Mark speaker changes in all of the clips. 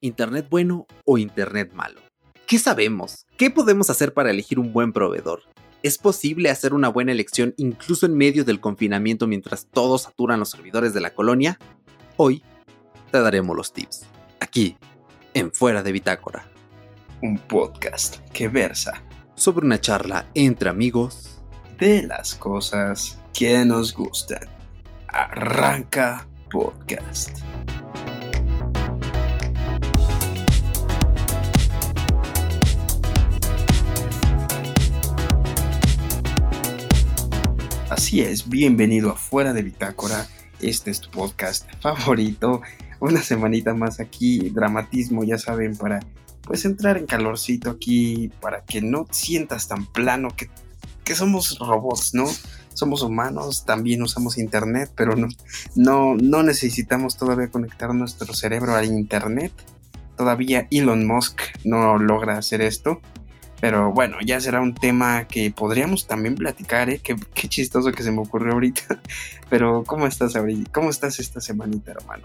Speaker 1: ¿Internet bueno o Internet malo? ¿Qué sabemos? ¿Qué podemos hacer para elegir un buen proveedor? ¿Es posible hacer una buena elección incluso en medio del confinamiento mientras todos saturan los servidores de la colonia? Hoy te daremos los tips, aquí, en Fuera de Bitácora.
Speaker 2: Un podcast que versa
Speaker 1: sobre una charla entre amigos
Speaker 2: de las cosas que nos gustan. Arranca podcast. Así es, bienvenido a Fuera de Bitácora. Este es tu podcast favorito. Una semanita más aquí, dramatismo, ya saben, para pues entrar en calorcito aquí, para que no sientas tan plano que, que somos robots, ¿no? Somos humanos, también usamos internet, pero no, no, no necesitamos todavía conectar nuestro cerebro al internet. Todavía Elon Musk no logra hacer esto. Pero bueno, ya será un tema que podríamos también platicar, ¿eh? Qué, chistoso que se me ocurrió ahorita. Pero ¿cómo estás ahorita? ¿Cómo estás esta semanita, hermano?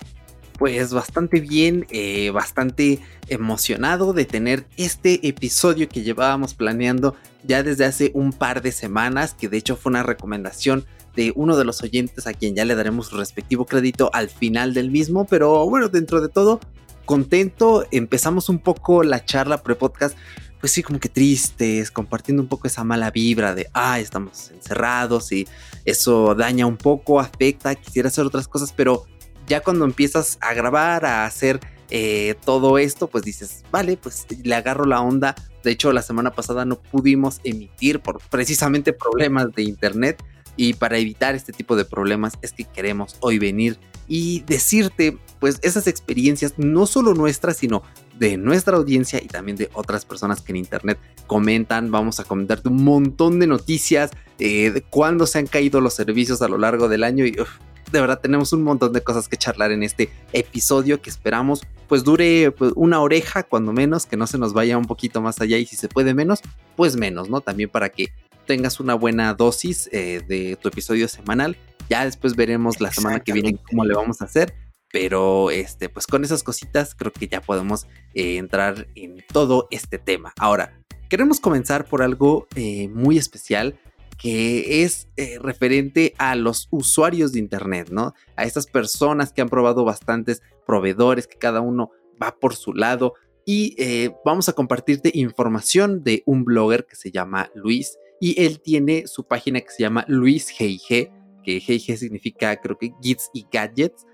Speaker 1: Pues bastante bien, eh, bastante emocionado de tener este episodio que llevábamos planeando ya desde hace un par de semanas, que de hecho fue una recomendación de uno de los oyentes a quien ya le daremos su respectivo crédito al final del mismo, pero bueno, dentro de todo, contento, empezamos un poco la charla pre-podcast pues sí, como que tristes, compartiendo un poco esa mala vibra de, ah, estamos encerrados y eso daña un poco, afecta, quisiera hacer otras cosas, pero ya cuando empiezas a grabar, a hacer eh, todo esto, pues dices, vale, pues le agarro la onda. De hecho, la semana pasada no pudimos emitir por precisamente problemas de internet y para evitar este tipo de problemas es que queremos hoy venir y decirte pues esas experiencias no solo nuestras sino de nuestra audiencia y también de otras personas que en internet comentan. Vamos a comentarte un montón de noticias eh, de cuándo se han caído los servicios a lo largo del año y de verdad tenemos un montón de cosas que charlar en este episodio que esperamos pues dure pues, una oreja cuando menos, que no se nos vaya un poquito más allá y si se puede menos, pues menos, ¿no? También para que tengas una buena dosis eh, de tu episodio semanal. Ya después veremos la semana que viene cómo le vamos a hacer. Pero este, pues con esas cositas creo que ya podemos eh, entrar en todo este tema. Ahora, queremos comenzar por algo eh, muy especial que es referente a los usuarios de Internet, ¿no? A estas personas que han probado bastantes proveedores, que cada uno va por su lado. Y vamos a compartirte información de un blogger que se llama Luis, y él tiene su página que se llama Luis G&G, que G&G significa creo que Gits y Gadgets.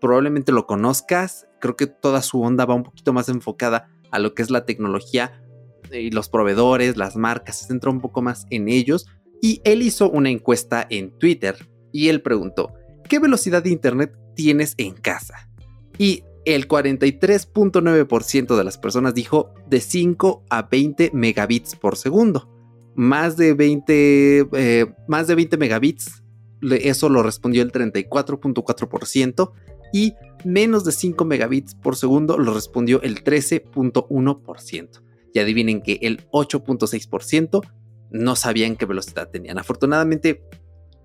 Speaker 1: Probablemente lo conozcas, creo que toda su onda va un poquito más enfocada a lo que es la tecnología y los proveedores, las marcas, se centra un poco más en ellos. Y él hizo una encuesta en Twitter y él preguntó, ¿qué velocidad de Internet tienes en casa? Y el 43.9% de las personas dijo de 5 a 20 megabits por segundo más de 20, eh, más de 20 megabits, eso lo respondió el 34.4% y menos de 5 megabits por segundo lo respondió el 13.1%. Y adivinen que el 8.6% no sabían qué velocidad tenían. Afortunadamente,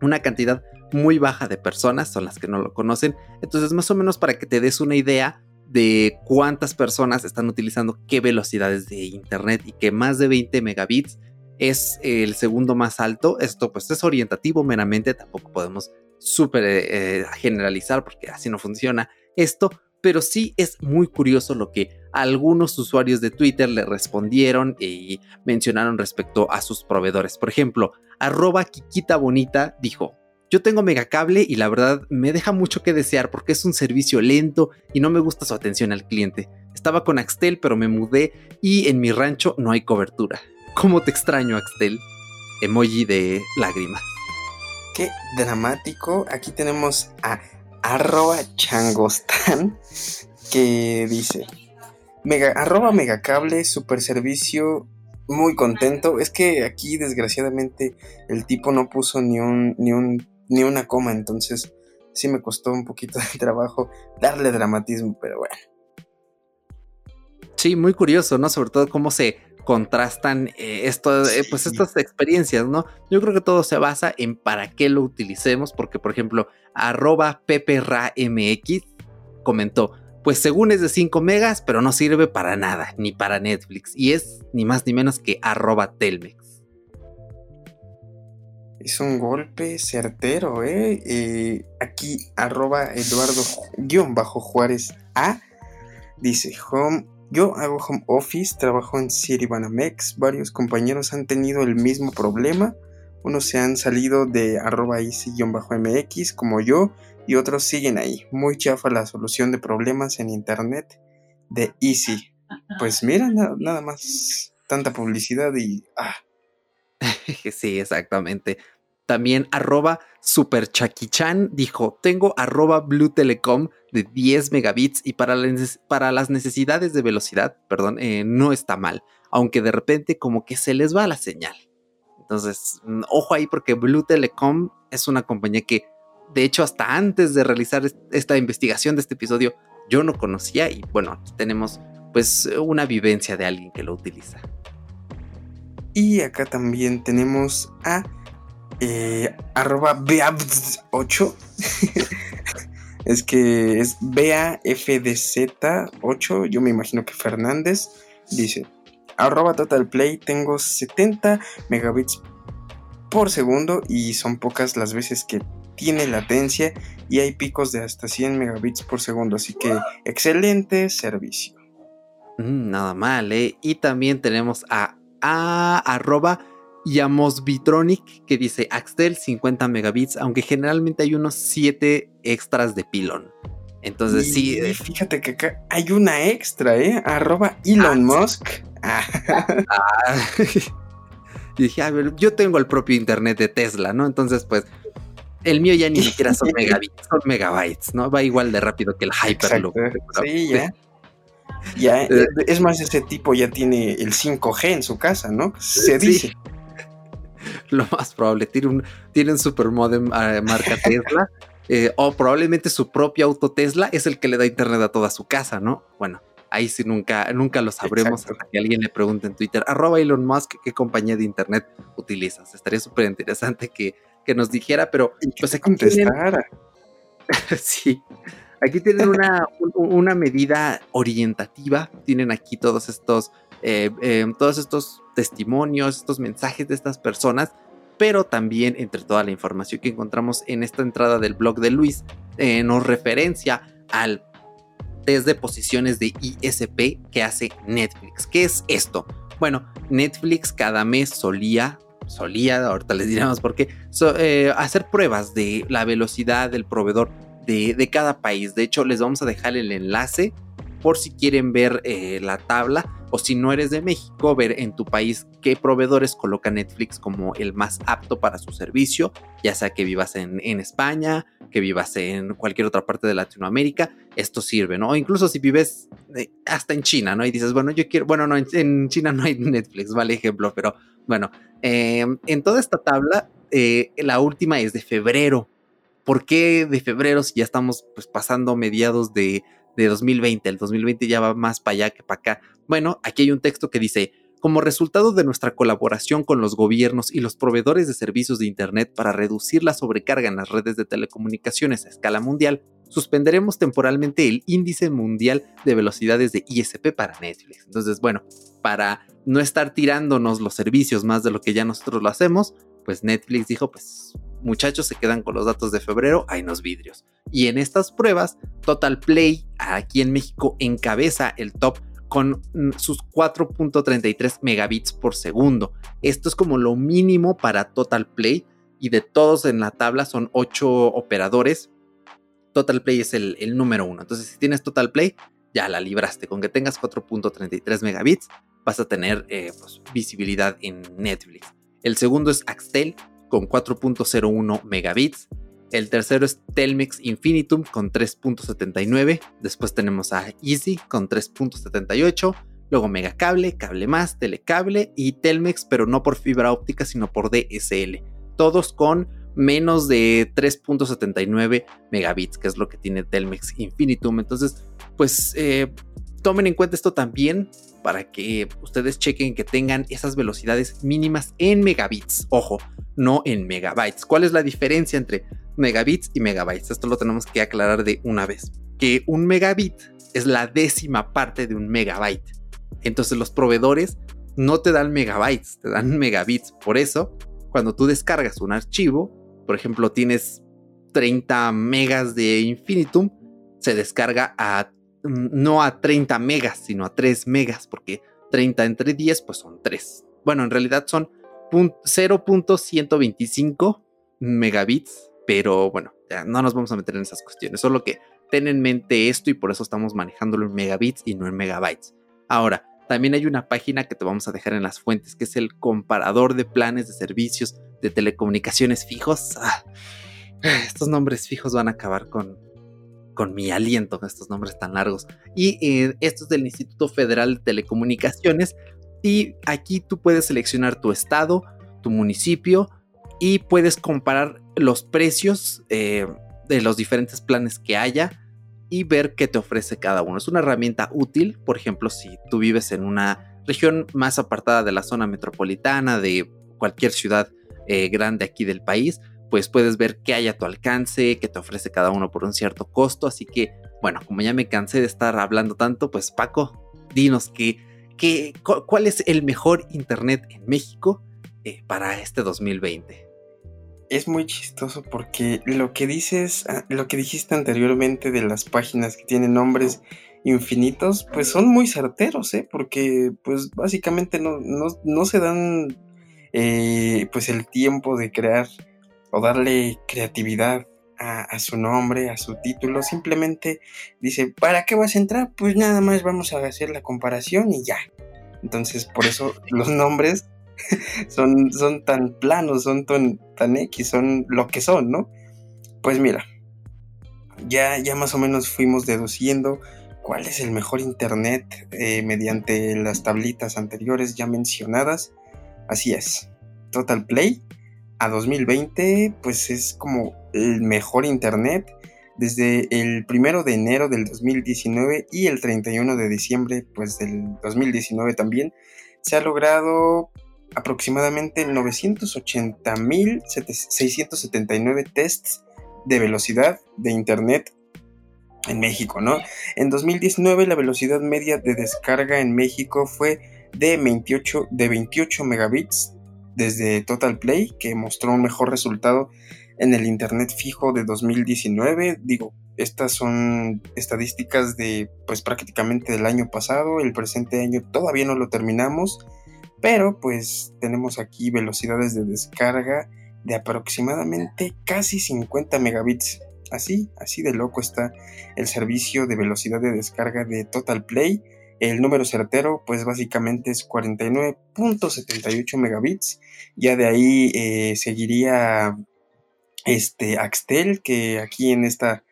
Speaker 1: una cantidad muy baja de personas son las que no lo conocen. Entonces, más o menos para que te des una idea de cuántas personas están utilizando qué velocidades de internet y que más de 20 megabits es el segundo más alto. Esto pues es orientativo meramente, tampoco podemos súper eh, generalizar porque así no funciona esto, pero sí es muy curioso lo que algunos usuarios de Twitter le respondieron y mencionaron respecto a sus proveedores. Por ejemplo, arroba Kikita Bonita dijo, yo tengo megacable y la verdad me deja mucho que desear porque es un servicio lento y no me gusta su atención al cliente. Estaba con Axtel pero me mudé y en mi rancho no hay cobertura. ¿Cómo te extraño, Axtel? Emoji de lágrimas.
Speaker 2: Qué dramático. Aquí tenemos a arroba changostan que dice mega, arroba megacable, super servicio, muy contento. Es que aquí desgraciadamente el tipo no puso ni un, ni un, ni una coma, entonces sí me costó un poquito de trabajo darle dramatismo, pero bueno.
Speaker 1: Sí, muy curioso, ¿no? Sobre todo cómo se contrastan eh, esto, eh, pues estas experiencias, ¿no? Yo creo que todo se basa en para qué lo utilicemos, porque por ejemplo, arroba PPRAMX comentó, pues según es de 5 megas, pero no sirve para nada, ni para Netflix. Y es ni más ni menos que arroba Telmex.
Speaker 2: Es un golpe certero, ¿eh? eh aquí arroba Eduardo-Juárez A dice, home, yo hago home office, trabajo en Banamex, varios compañeros han tenido el mismo problema, unos se han salido de arroba easy-mx como yo y otros siguen ahí. Muy chafa la solución de problemas en internet de Easy. Pues mira, nada, más tanta publicidad y... Ah.
Speaker 1: sí, exactamente. También arroba superchakichan dijo, tengo arroba Blue Telecom de 10 megabits y para, para las necesidades de velocidad, perdón, eh, no está mal, aunque de repente como que se les va la señal. Entonces, mm, ojo ahí porque Blue Telecom es una compañía que, de hecho, hasta antes de realizar esta investigación de este episodio, yo no conocía y bueno, tenemos pues una vivencia de alguien que lo utiliza.
Speaker 2: Y acá también tenemos a eh, arroba beabz8. es que es BAFDZ8. Yo me imagino que Fernández dice: arroba Total Play tengo 70 megabits por segundo y son pocas las veces que tiene latencia y hay picos de hasta 100 megabits por segundo, así que excelente servicio.
Speaker 1: Mm, nada mal, ¿eh? Y también tenemos a, a arroba Yamosbitronic que dice Axtel 50 megabits, aunque generalmente hay unos 7 extras de pilón. Entonces sí.
Speaker 2: Eh, fíjate que acá hay una extra, ¿eh? Arroba Elon ah, Musk. Ah.
Speaker 1: y dije, a ver, yo tengo el propio internet de Tesla, ¿no? Entonces, pues, el mío ya ni siquiera son megabits, son megabytes, ¿no? Va igual de rápido que el Hyperloop.
Speaker 2: Sí, ya. ya eh, es más, ese tipo ya tiene el 5G en su casa, ¿no? Se dice.
Speaker 1: Lo más probable, tiene un, tiene un supermodem uh, marca Tesla. Eh, o probablemente su propio auto Tesla es el que le da internet a toda su casa, ¿no? Bueno, ahí sí nunca, nunca lo sabremos hasta que alguien le pregunte en Twitter, arroba Elon Musk, ¿qué compañía de internet utilizas? Estaría súper interesante que, que, nos dijera, pero
Speaker 2: pues aquí contestara.
Speaker 1: sí, aquí tienen una, una medida orientativa, tienen aquí todos estos, eh, eh, todos estos testimonios, estos mensajes de estas personas pero también entre toda la información que encontramos en esta entrada del blog de Luis, eh, nos referencia al test de posiciones de ISP que hace Netflix. ¿Qué es esto? Bueno, Netflix cada mes solía, solía, ahorita les diremos por qué, eh, hacer pruebas de la velocidad del proveedor de, de, cada país. De hecho, les vamos a dejar el enlace por si quieren ver eh, la tabla o si no eres de México, ver en tu país qué proveedores coloca Netflix como el más apto para su servicio, ya sea que vivas en, España, que vivas en cualquier otra parte de Latinoamérica, esto sirve, ¿no? O incluso si vives eh, hasta en China, ¿no? Y dices, bueno, yo quiero, bueno, no, en, China no hay Netflix, vale ejemplo, pero bueno, em, en toda esta tabla, eh, la última es de febrero. ¿Por qué de febrero si ya estamos pues, pasando mediados de de 2020. El 2020 ya va más para allá que para acá. Bueno, aquí hay un texto que dice, como resultado de nuestra colaboración con los gobiernos y los proveedores de servicios de Internet para reducir la sobrecarga en las redes de telecomunicaciones a escala mundial, suspenderemos temporalmente el índice mundial de velocidades de ISP para Netflix. Entonces, bueno, para no estar tirándonos los servicios más de lo que ya nosotros lo hacemos, pues Netflix dijo, pues muchachos se quedan con los datos de febrero, hay unos vidrios. Y en estas pruebas, Total Play aquí en México encabeza el top con mm, sus 4.33 megabits por segundo. Esto es como lo mínimo para Total Play y de todos en la tabla son 8 operadores. Total Play es el, número uno. Entonces, si tienes Total Play, ya la libraste. Con que tengas 4.33 megabits, vas a tener eh, pues, visibilidad en Netflix. El segundo es Axtel con 4.01 megabits. El tercero es Telmex Infinitum con 3.79. Después tenemos a Easy con 3.78. Luego Megacable, Cable Más, Telecable y Telmex, pero no por fibra óptica, sino por DSL. Todos con menos de 3.79 megabits, que es lo que tiene Telmex Infinitum. Entonces, pues eh, tomen en cuenta esto también para que ustedes chequen que tengan esas velocidades mínimas en megabits. Ojo, no en megabytes. ¿Cuál es la diferencia entre megabits y megabytes? Esto lo tenemos que aclarar de una vez. que un megabit es la décima parte de un megabyte. Entonces los proveedores no te dan megabytes, te dan megabits. Por eso, cuando tú descargas un archivo, por ejemplo, tienes 30 megas de infinitum, se descarga a no a 30 megas, sino a 3 megas, porque 30 entre 10 pues son 3. Bueno, en realidad son 0.125 megabits, pero bueno, ya no nos vamos a meter en esas cuestiones, solo que ten en mente esto y por eso estamos manejándolo en megabits y no en megabytes. Ahora, también hay una página que te vamos a dejar en las fuentes, que es el comparador de planes de servicios de telecomunicaciones fijos. Ah, estos nombres fijos van a acabar con, con mi aliento, estos nombres tan largos. Y eh, esto es del Instituto Federal de Telecomunicaciones. Y aquí tú puedes seleccionar tu estado, tu municipio y puedes comparar los precios eh, de los diferentes planes que haya y ver qué te ofrece cada uno. Es una herramienta útil, por ejemplo, si tú vives en una región más apartada de la zona metropolitana, de cualquier ciudad eh, grande aquí del país, pues puedes ver qué hay a tu alcance, qué te ofrece cada uno por un cierto costo. Así que, bueno, como ya me cansé de estar hablando tanto, pues Paco, dinos que, cuál es el mejor Internet en México eh, para este 2020
Speaker 2: es muy chistoso porque lo que dices, ah, lo que dijiste anteriormente de las páginas que tienen nombres infinitos, pues son muy certeros, ¿eh? Porque pues básicamente no, no, se dan eh, pues el tiempo de crear o darle creatividad a, su nombre, a su título, simplemente dice, ¿para qué vas a entrar? Pues nada más vamos a hacer la comparación y ya. Entonces, por eso los nombres son, son tan planos, son tan, tan X, son lo que son, ¿no? Pues mira, ya, ya más o menos fuimos deduciendo cuál es el mejor internet eh, mediante las tablitas anteriores ya mencionadas. Así es, Total Play a 2020 pues es como el mejor internet desde el primero de enero del 2019 y el 31 de diciembre pues del 2019 también se ha logrado aproximadamente 980.679 tests de velocidad de Internet en México, ¿no? En 2019 la velocidad media de descarga en México fue de 28, de 28 megabits desde Total Play, que mostró un mejor resultado en el Internet fijo de 2019. Digo, estas son estadísticas de pues prácticamente del año pasado, el presente año todavía no lo terminamos pero pues tenemos aquí velocidades de descarga de aproximadamente casi 50 megabits. Así, así de loco está el servicio de velocidad de descarga de Total Play. El número certero, pues básicamente es 49.78 megabits. Ya de ahí eh, seguiría este Axtel, que aquí en esta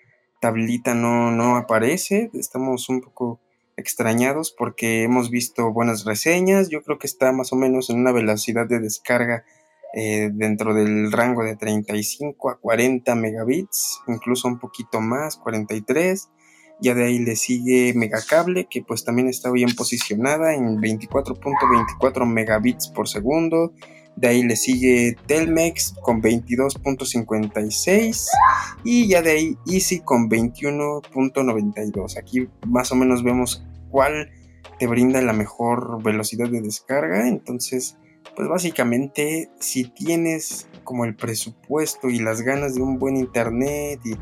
Speaker 2: tablita no, no aparece. Estamos un poco extrañados porque hemos visto buenas reseñas. Yo creo que está más o menos en una velocidad de descarga eh, dentro del rango de 35 a 40 megabits, incluso un poquito más, 43. Ya de ahí le sigue Megacable, que pues también está bien posicionada en 24.24 megabits por segundo. De ahí le sigue Telmex con 22.56 y ya de ahí Easy con 21.92. Aquí más o menos vemos cuál te brinda la mejor velocidad de descarga. Entonces, pues básicamente si tienes como el presupuesto y las ganas de un buen internet y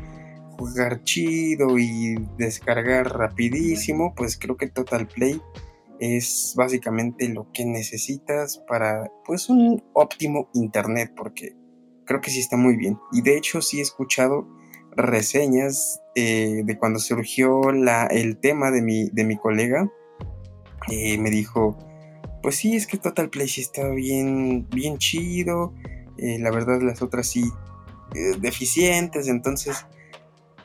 Speaker 2: jugar chido y descargar rapidísimo, pues creo que Total Play es básicamente lo que necesitas para pues un óptimo internet porque creo que sí está muy bien. Y de hecho sí he escuchado reseñas eh, de cuando surgió la, el tema de mi, de mi colega eh, me dijo pues sí es que Total Play sí está bien bien chido eh, la verdad las otras sí deficientes entonces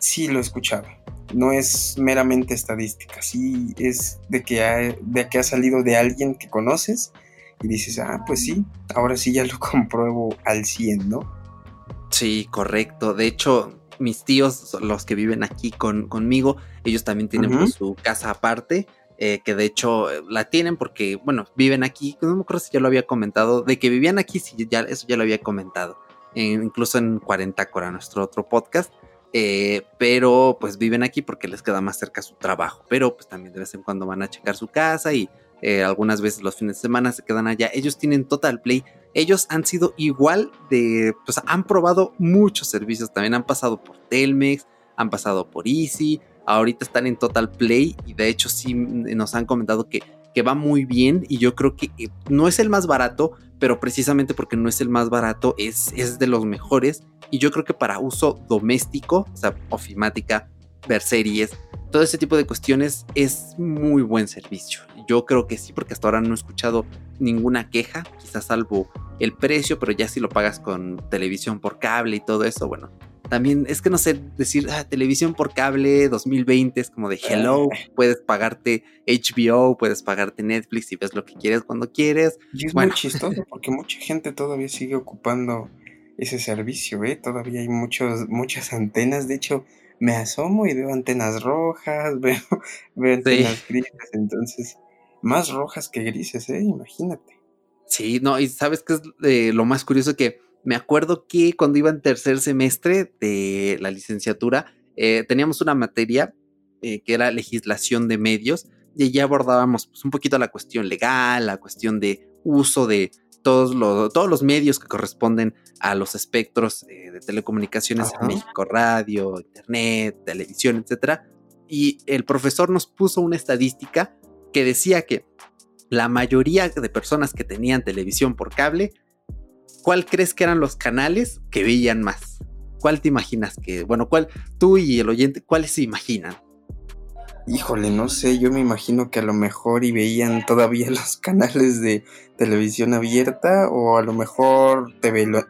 Speaker 2: sí lo he escuchado no es meramente estadística, sí es de que, ha, de que ha salido de alguien que conoces y dices, ah, pues sí, ahora sí ya lo compruebo al 100, ¿no?
Speaker 1: Sí, correcto. De hecho, mis tíos, los que viven aquí con, conmigo, ellos también tienen pues, su casa aparte, eh, que de hecho eh, la tienen porque, bueno, viven aquí, no me acuerdo si ya lo había comentado, de que vivían aquí, sí, ya, eso ya lo había comentado, incluso en 40 Cora, nuestro otro podcast eh, pero pues viven aquí porque les queda más cerca su trabajo, pero pues también de vez en cuando van a checar su casa y eh, algunas veces los fines de semana se quedan allá. Ellos tienen Total Play. Ellos han sido igual de, pues han probado muchos servicios. También han pasado por Telmex, han pasado por Easy. Ahorita están en Total Play y de hecho sí nos han comentado que, que va muy bien y yo creo que eh, no es el más barato, pero precisamente porque no es el más barato es, es de los mejores y yo creo que para uso doméstico, o sea, ofimática, ver series, todo ese tipo de cuestiones es muy buen servicio. Yo creo que sí, porque hasta ahora no he escuchado ninguna queja, quizás salvo el precio, pero ya si lo pagas con televisión por cable y todo eso, bueno. También es que no sé decir ah, televisión por cable 2020 es como de hello, eh. puedes pagarte HBO, puedes pagarte Netflix y ves lo que quieres cuando quieres.
Speaker 2: Y es muy chistoso porque mucha gente todavía sigue ocupando ese servicio, ¿eh? Todavía hay muchos, muchas antenas, de hecho, me asomo y veo antenas rojas, veo, veo antenas grises, entonces, más rojas que grises, ¿eh? Imagínate.
Speaker 1: Sí, no, y sabes qué es eh, lo más curioso que me acuerdo que cuando iba en tercer semestre de la licenciatura, eh, teníamos una materia eh, que era legislación de medios y allí abordábamos pues, un poquito la cuestión legal, la cuestión de uso de todos los, todos los medios que corresponden a los espectros de telecomunicaciones en México, radio, internet, televisión, etc. Y el profesor nos puso una estadística que decía que la mayoría de personas que tenían televisión por cable, ¿cuál crees que eran los canales que veían más? ¿Cuál te imaginas que, bueno, cuál, tú y el oyente, cuáles se imaginan?
Speaker 2: Híjole, no sé, yo me imagino que a lo mejor y veían todavía los canales de televisión abierta o a lo mejor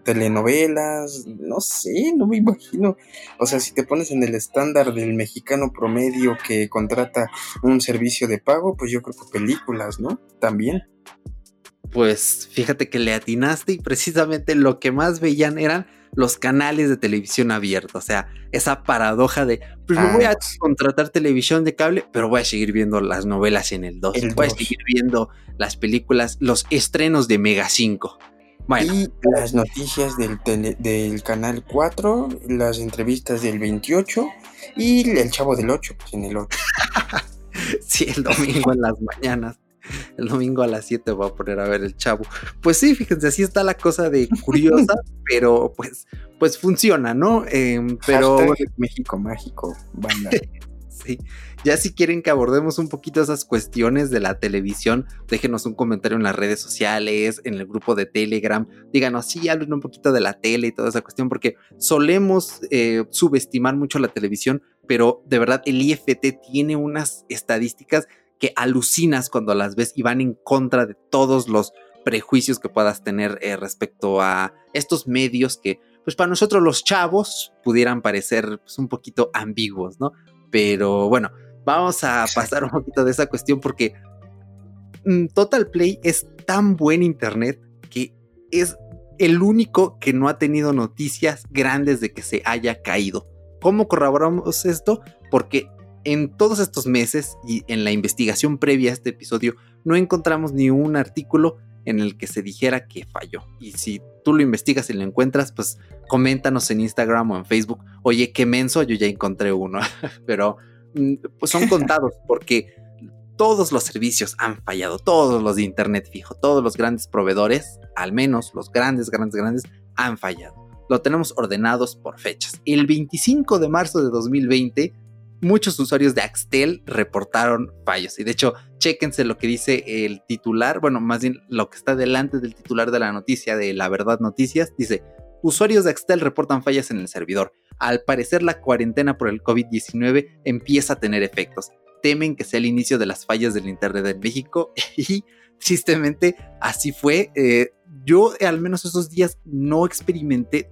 Speaker 2: telenovelas, no sé, no me imagino. O sea, si te pones en el estándar del mexicano promedio que contrata un servicio de pago, pues yo creo que películas, ¿no? También.
Speaker 1: Pues fíjate que le atinaste y precisamente lo que más veían eran los canales de televisión abierta. O sea, esa paradoja de, pues no voy a contratar televisión de cable, pero voy a seguir viendo las novelas en el 2. voy a seguir viendo las películas, los estrenos de Mega 5.
Speaker 2: Y las noticias del, del canal 4, las entrevistas del 28 y el chavo del 8, pues en el 8.
Speaker 1: sí, el domingo en las mañanas el domingo a las 7 voy a poner a ver el chavo. Pues sí, fíjense, así está la cosa de curiosa, pero pues, pues funciona, ¿no? Em, pero
Speaker 2: México mágico, banda.
Speaker 1: sí. Ya si quieren que abordemos un poquito esas cuestiones de la televisión, déjenos un comentario en las redes sociales, en el grupo de Telegram. Díganos, sí, hablen un poquito de la tele y toda esa cuestión, porque solemos eh, subestimar mucho la televisión, pero de verdad el IFT tiene unas estadísticas que alucinas cuando las ves y van en contra de todos los prejuicios que puedas tener eh, respecto a estos medios que, pues para nosotros los chavos pudieran parecer pues, un poquito ambiguos, ¿no? Pero bueno, vamos a pasar un poquito de esa cuestión porque mm, Total Play es tan buen internet que es el único que no ha tenido noticias grandes de que se haya caído. ¿Cómo corroboramos esto? Porque en todos estos meses y en la investigación previa a este episodio no encontramos ni un artículo en el que se dijera que falló. Y si tú lo investigas y lo encuentras, pues coméntanos en Instagram o en Facebook, oye, qué menso, yo ya encontré uno, pero mm, pues son contados porque todos los servicios han fallado, todos los de Internet fijo, todos los grandes proveedores, al menos los grandes, grandes, grandes, han fallado. Lo tenemos ordenados por fechas. El 25 de marzo de 2020 muchos usuarios de Axtel reportaron fallos. Y de hecho, chéquense lo que dice el titular, bueno, más bien lo que está delante del titular de la noticia de La Verdad Noticias. Dice, usuarios de Axtel reportan fallas en el servidor. Al parecer la cuarentena por el COVID-19 empieza a tener efectos. Temen que sea el inicio de las fallas del Internet en México y tristemente así fue. Eh, yo al menos esos días no experimenté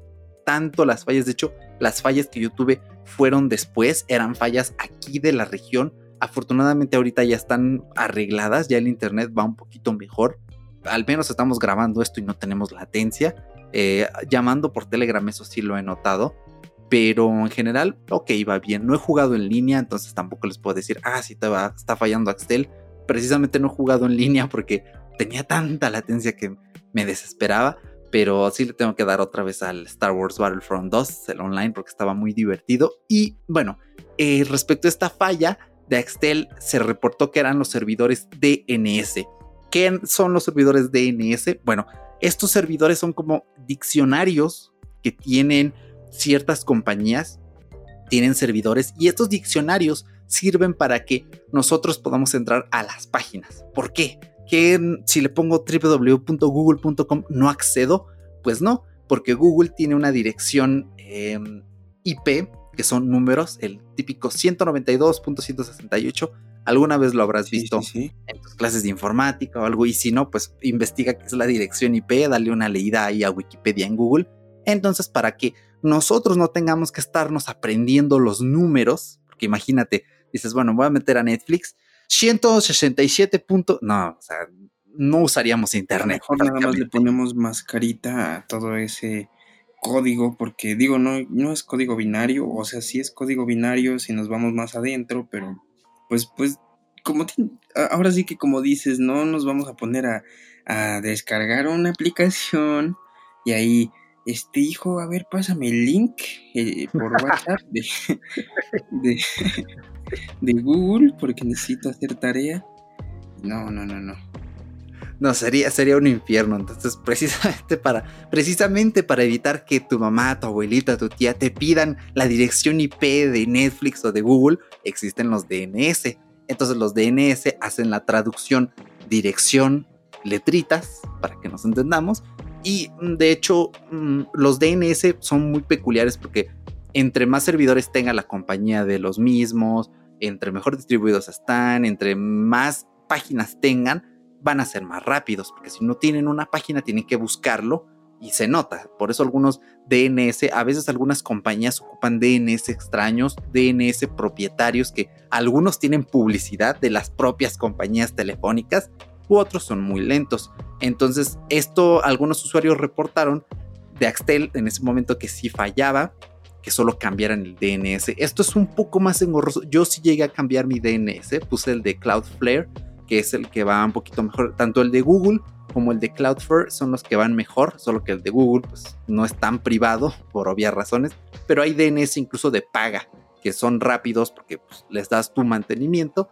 Speaker 1: tanto las fallas. De hecho, las fallas que yo tuve fueron después, eran fallas aquí de la región. Afortunadamente ahorita ya están arregladas, ya el internet va un poquito mejor. Al menos estamos grabando esto y no tenemos latencia. Eh, llamando por Telegram, eso sí lo he notado. Pero en general, ok, va bien. No he jugado en línea, entonces tampoco les puedo decir, ah, sí, te va, está fallando Axtel. Precisamente no he jugado en línea porque tenía tanta latencia que me desesperaba pero sí le tengo que dar otra vez al Star Wars Battlefront 2, el online, porque estaba muy divertido. Y bueno, eh, respecto a esta falla de Axtel, se reportó que eran los servidores DNS. ¿Qué son los servidores DNS? Bueno, estos servidores son como diccionarios que tienen ciertas compañías, tienen servidores y estos diccionarios sirven para que nosotros podamos entrar a las páginas. ¿Por qué? Que si le pongo www.google.com no accedo, pues no, porque Google tiene una dirección em, IP, que son números, el típico 192.168. Alguna vez lo habrás visto en tus clases de informática o algo, y si no, pues investiga qué es la dirección IP, dale una leída ahí a Wikipedia en Google. Entonces, para que nosotros no tengamos que estarnos aprendiendo los números, porque imagínate, dices, bueno, voy a meter a Netflix 167 puntos. No, o sea, no usaríamos internet.
Speaker 2: Mejor nada más le ponemos mascarita a todo ese código, porque digo, no, no es código binario, o sea, sí es código binario si nos vamos más adentro, pero pues, pues, como ahora sí que como dices, no nos vamos a poner a, a descargar una aplicación y ahí este hijo, a ver, pásame el link eh, por WhatsApp de, de, Google porque necesito hacer tarea. No, no, no, no.
Speaker 1: No, sería, sería un infierno. Entonces, precisamente para, precisamente para evitar que tu mamá, tu abuelita, tu tía te pidan la dirección IP de Netflix o de Google, existen los DNS. Entonces los DNS hacen la traducción dirección, letritas, para que nos entendamos, y mm, de hecho, mm, los DNS son muy peculiares porque entre más servidores tenga la compañía de los mismos, entre mejor distribuidos están, entre más páginas tengan, van a ser más rápidos, porque si no tienen una página tienen que buscarlo y se nota. Por eso algunos DNS, a veces algunas compañías ocupan DNS extraños, DNS propietarios que algunos tienen publicidad de las propias compañías telefónicas u otros son muy lentos. Entonces, esto algunos usuarios reportaron de Axtel en ese momento que sí fallaba, que solo cambiaran el DNS. Esto es un poco más engorroso. Yo sí llegué a cambiar mi DNS, puse el de Cloudflare, que es el que va un poquito mejor. Tanto el de Google como el de Cloudflare son los que van mejor, solo que el de Google pues, no es tan privado por obvias razones, pero hay DNS incluso de paga, que son rápidos porque pues, les das tu mantenimiento,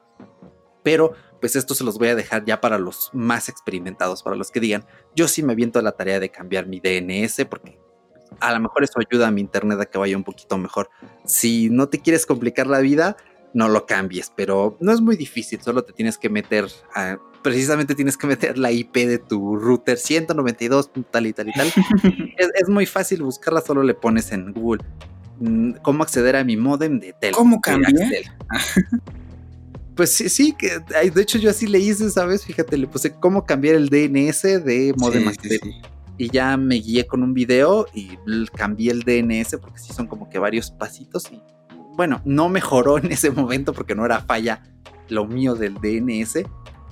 Speaker 1: pero pues esto se los voy a dejar ya para los más experimentados, para los que digan, yo sí me viento la tarea de cambiar mi DNS porque a lo mejor eso ayuda a mi internet a que vaya un poquito mejor. Si no te quieres complicar la vida, no lo cambies, pero no es muy difícil, solo te tienes que meter, precisamente tienes que meter la IP de tu router 192, tal y tal y tal. es, muy fácil buscarla, solo le pones en Google mm, cómo acceder a mi modem de Tel.
Speaker 2: ¿Cómo cambiar?
Speaker 1: Pues sí, sí, que de hecho yo así le hice, ¿sabes? Fíjate, le puse cómo cambiar el DNS de modem Y ya me guié con un video y cambié el DNS porque sí son como que varios pasitos y bueno, no mejoró en ese momento porque no era falla lo mío del DNS,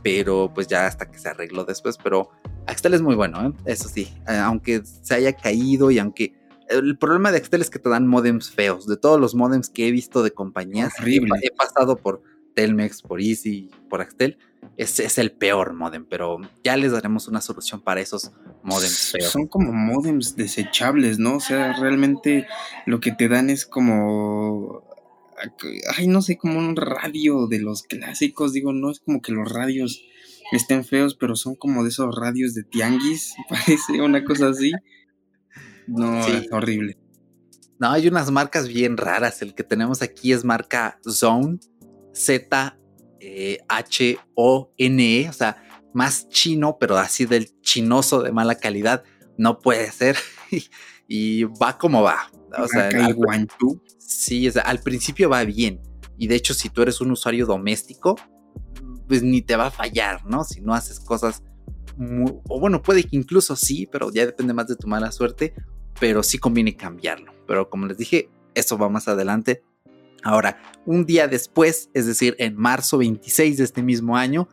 Speaker 1: pero pues ya hasta que se arregló después, pero Axtel es muy bueno, ¿eh? eso sí, aunque se haya caído y aunque el problema de Axtel es que te dan modems feos, de todos los modems que he visto de compañías, he pasado por Telmex, por Easy, por Axtel, es, es, el peor modem, pero ya les daremos una solución para esos modems
Speaker 2: feos. Son como modems desechables, ¿no? O sea, realmente lo que te dan es como ay, no sé, como un radio de los clásicos, digo, no es como que los radios estén feos, pero son como de esos radios de tianguis, parece una cosa así. No, es horrible.
Speaker 1: No, hay unas marcas bien raras. El que tenemos aquí es marca Zone, Z-H-O-N-E, o sea, más chino, pero así del chinoso de mala calidad, no puede ser. y va como va. O sea, al, sí, al principio va bien. Y de hecho, si tú eres un usuario doméstico, pues ni te va a fallar, ¿no? Si no haces cosas o bueno, puede que incluso sí, pero ya depende más de tu mala suerte, pero sí conviene cambiarlo. Pero como les dije, eso va más adelante. Ahora, un día después, es decir, en marzo 26 de este mismo año,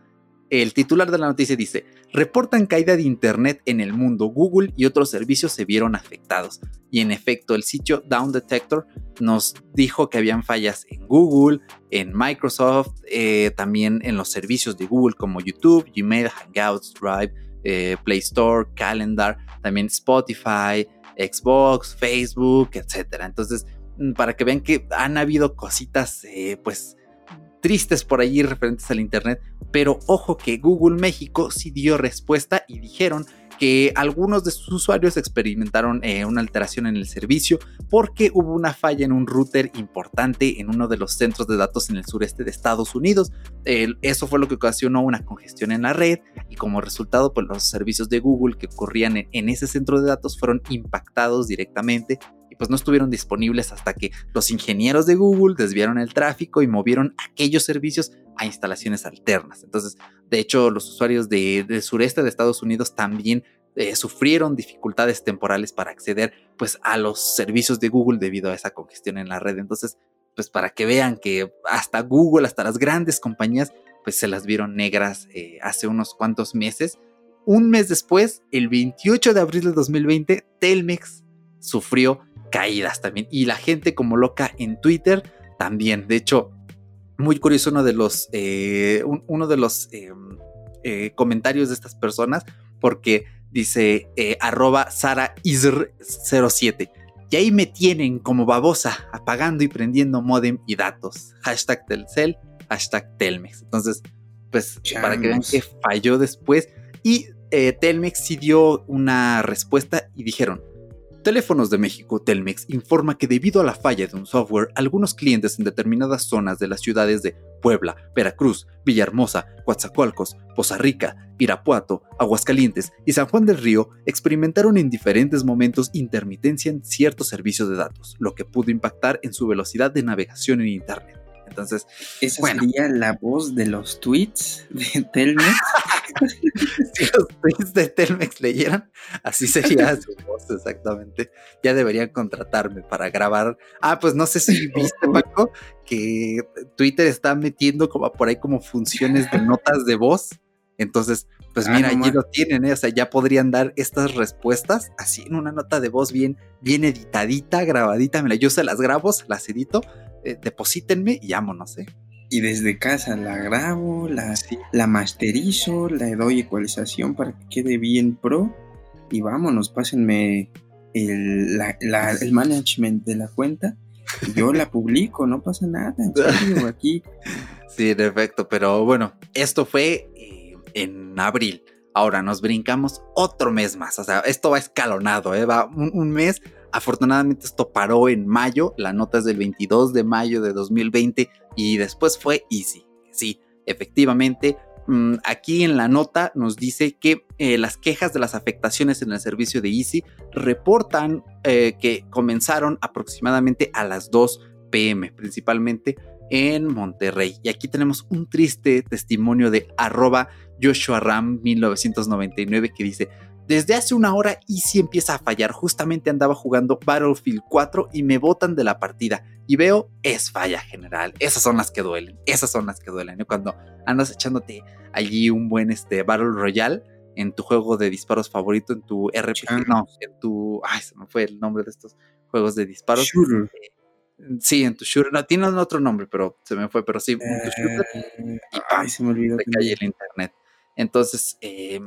Speaker 1: el titular de la noticia dice, reportan caída de Internet en el mundo, Google y otros servicios se vieron afectados. Y en efecto, el sitio Down Detector nos dijo que habían fallas en Google, en Microsoft, eh, también en los servicios de Google como YouTube, Gmail, Hangouts, Drive, eh, Play Store, Calendar, también Spotify, Xbox, Facebook, etcétera. Entonces, para que vean que han habido cositas, eh, pues tristes por allí referentes al Internet, pero ojo que Google México sí dio respuesta y dijeron que algunos de sus usuarios experimentaron eh, una alteración en el servicio porque hubo una falla en un router importante en uno de los centros de datos en el sureste de Estados Unidos. eso fue lo que ocasionó una congestión en la red y como resultado pues los servicios de Google que ocurrían en ese centro de datos fueron impactados directamente y pues no estuvieron disponibles hasta que los ingenieros de Google desviaron el tráfico y movieron aquellos servicios a instalaciones alternas. Entonces, de hecho, los usuarios del sureste de Estados Unidos también eh, sufrieron dificultades temporales para acceder pues a los servicios de Google debido a esa congestión en la red. Entonces, pues para que vean que hasta Google, hasta las grandes compañías, pues se las vieron negras eh, hace unos cuantos meses. Un mes después, el 28 de abril de 2020, Telmex sufrió caídas también. Y la gente como loca en Twitter también. De hecho, muy curioso uno de los, eh, uno de los em, eh, comentarios de estas personas, porque dice eh, arroba saraisr07. Y ahí me tienen como babosa, apagando y prendiendo modem y datos. Hashtag Telcel, hashtag Telmex. Entonces, pues para que vean que falló después. Y Telmex sí dio una respuesta y dijeron, Teléfonos de México, Telmex, informa que debido a la falla de un software, algunos clientes en determinadas zonas de las ciudades de Puebla, Veracruz, Villahermosa, Coatzacoalcos, Poza Rica, Irapuato, Aguascalientes y San Juan del Río experimentaron en diferentes momentos intermitencia en ciertos servicios de datos, lo que pudo impactar en su velocidad de navegación en Internet. Entonces,
Speaker 2: esa sería la voz de los tweets de Telmex.
Speaker 1: si los tweets de Telmex leyeran, así sería su voz exactamente. Ya deberían contratarme para grabar. Ah, pues no sé si viste, Paco, que Twitter está metiendo como por ahí como funciones de notas de voz. Entonces, pues ah, mira, allí lo tienen, ¿eh? o sea, ya podrían dar estas respuestas así en una nota de voz bien, bien editadita, grabadita. Mira, yo se las grabo, se las edito eh, deposítenme y vámonos, ¿eh?
Speaker 2: Y desde casa la grabo, la, la masterizo, la doy ecualización para que quede bien pro. Y vámonos, pásenme el, el management de la cuenta. yo la publico, no pasa nada. aquí.
Speaker 1: Sí, en efecto, pero bueno, esto fue eh, en abril. Ahora nos brincamos otro mes más. O sea, esto va escalonado, ¿eh? va un mes Afortunadamente esto paró en mayo, la nota es del 22 de mayo de 2020 y después fue Easy. Sí, efectivamente, mm, aquí en la nota nos dice que eh, las quejas de las afectaciones en el servicio de Easy reportan eh, que comenzaron aproximadamente a las 2 pm, principalmente en Monterrey. Y aquí tenemos un triste testimonio de arroba Joshua Ram 1999 que dice, desde hace una hora Easy empieza a fallar. Justamente andaba jugando Battlefield 4 y me botan de la partida. Y veo, es falla general. Esas son las que duelen. Esas son las que duelen. Cuando andas echándote allí un buen este, Battle Royale en tu juego de disparos favorito, en tu RPG. No, en tu. Ay, se me fue el nombre de estos juegos de disparos. Shooter. Sí, en tu shooter. No, tiene otro nombre, pero se me fue. Pero sí, en tu shooter.
Speaker 2: Eh, ay, se me olvidó.
Speaker 1: Se cae el internet. Entonces, eh,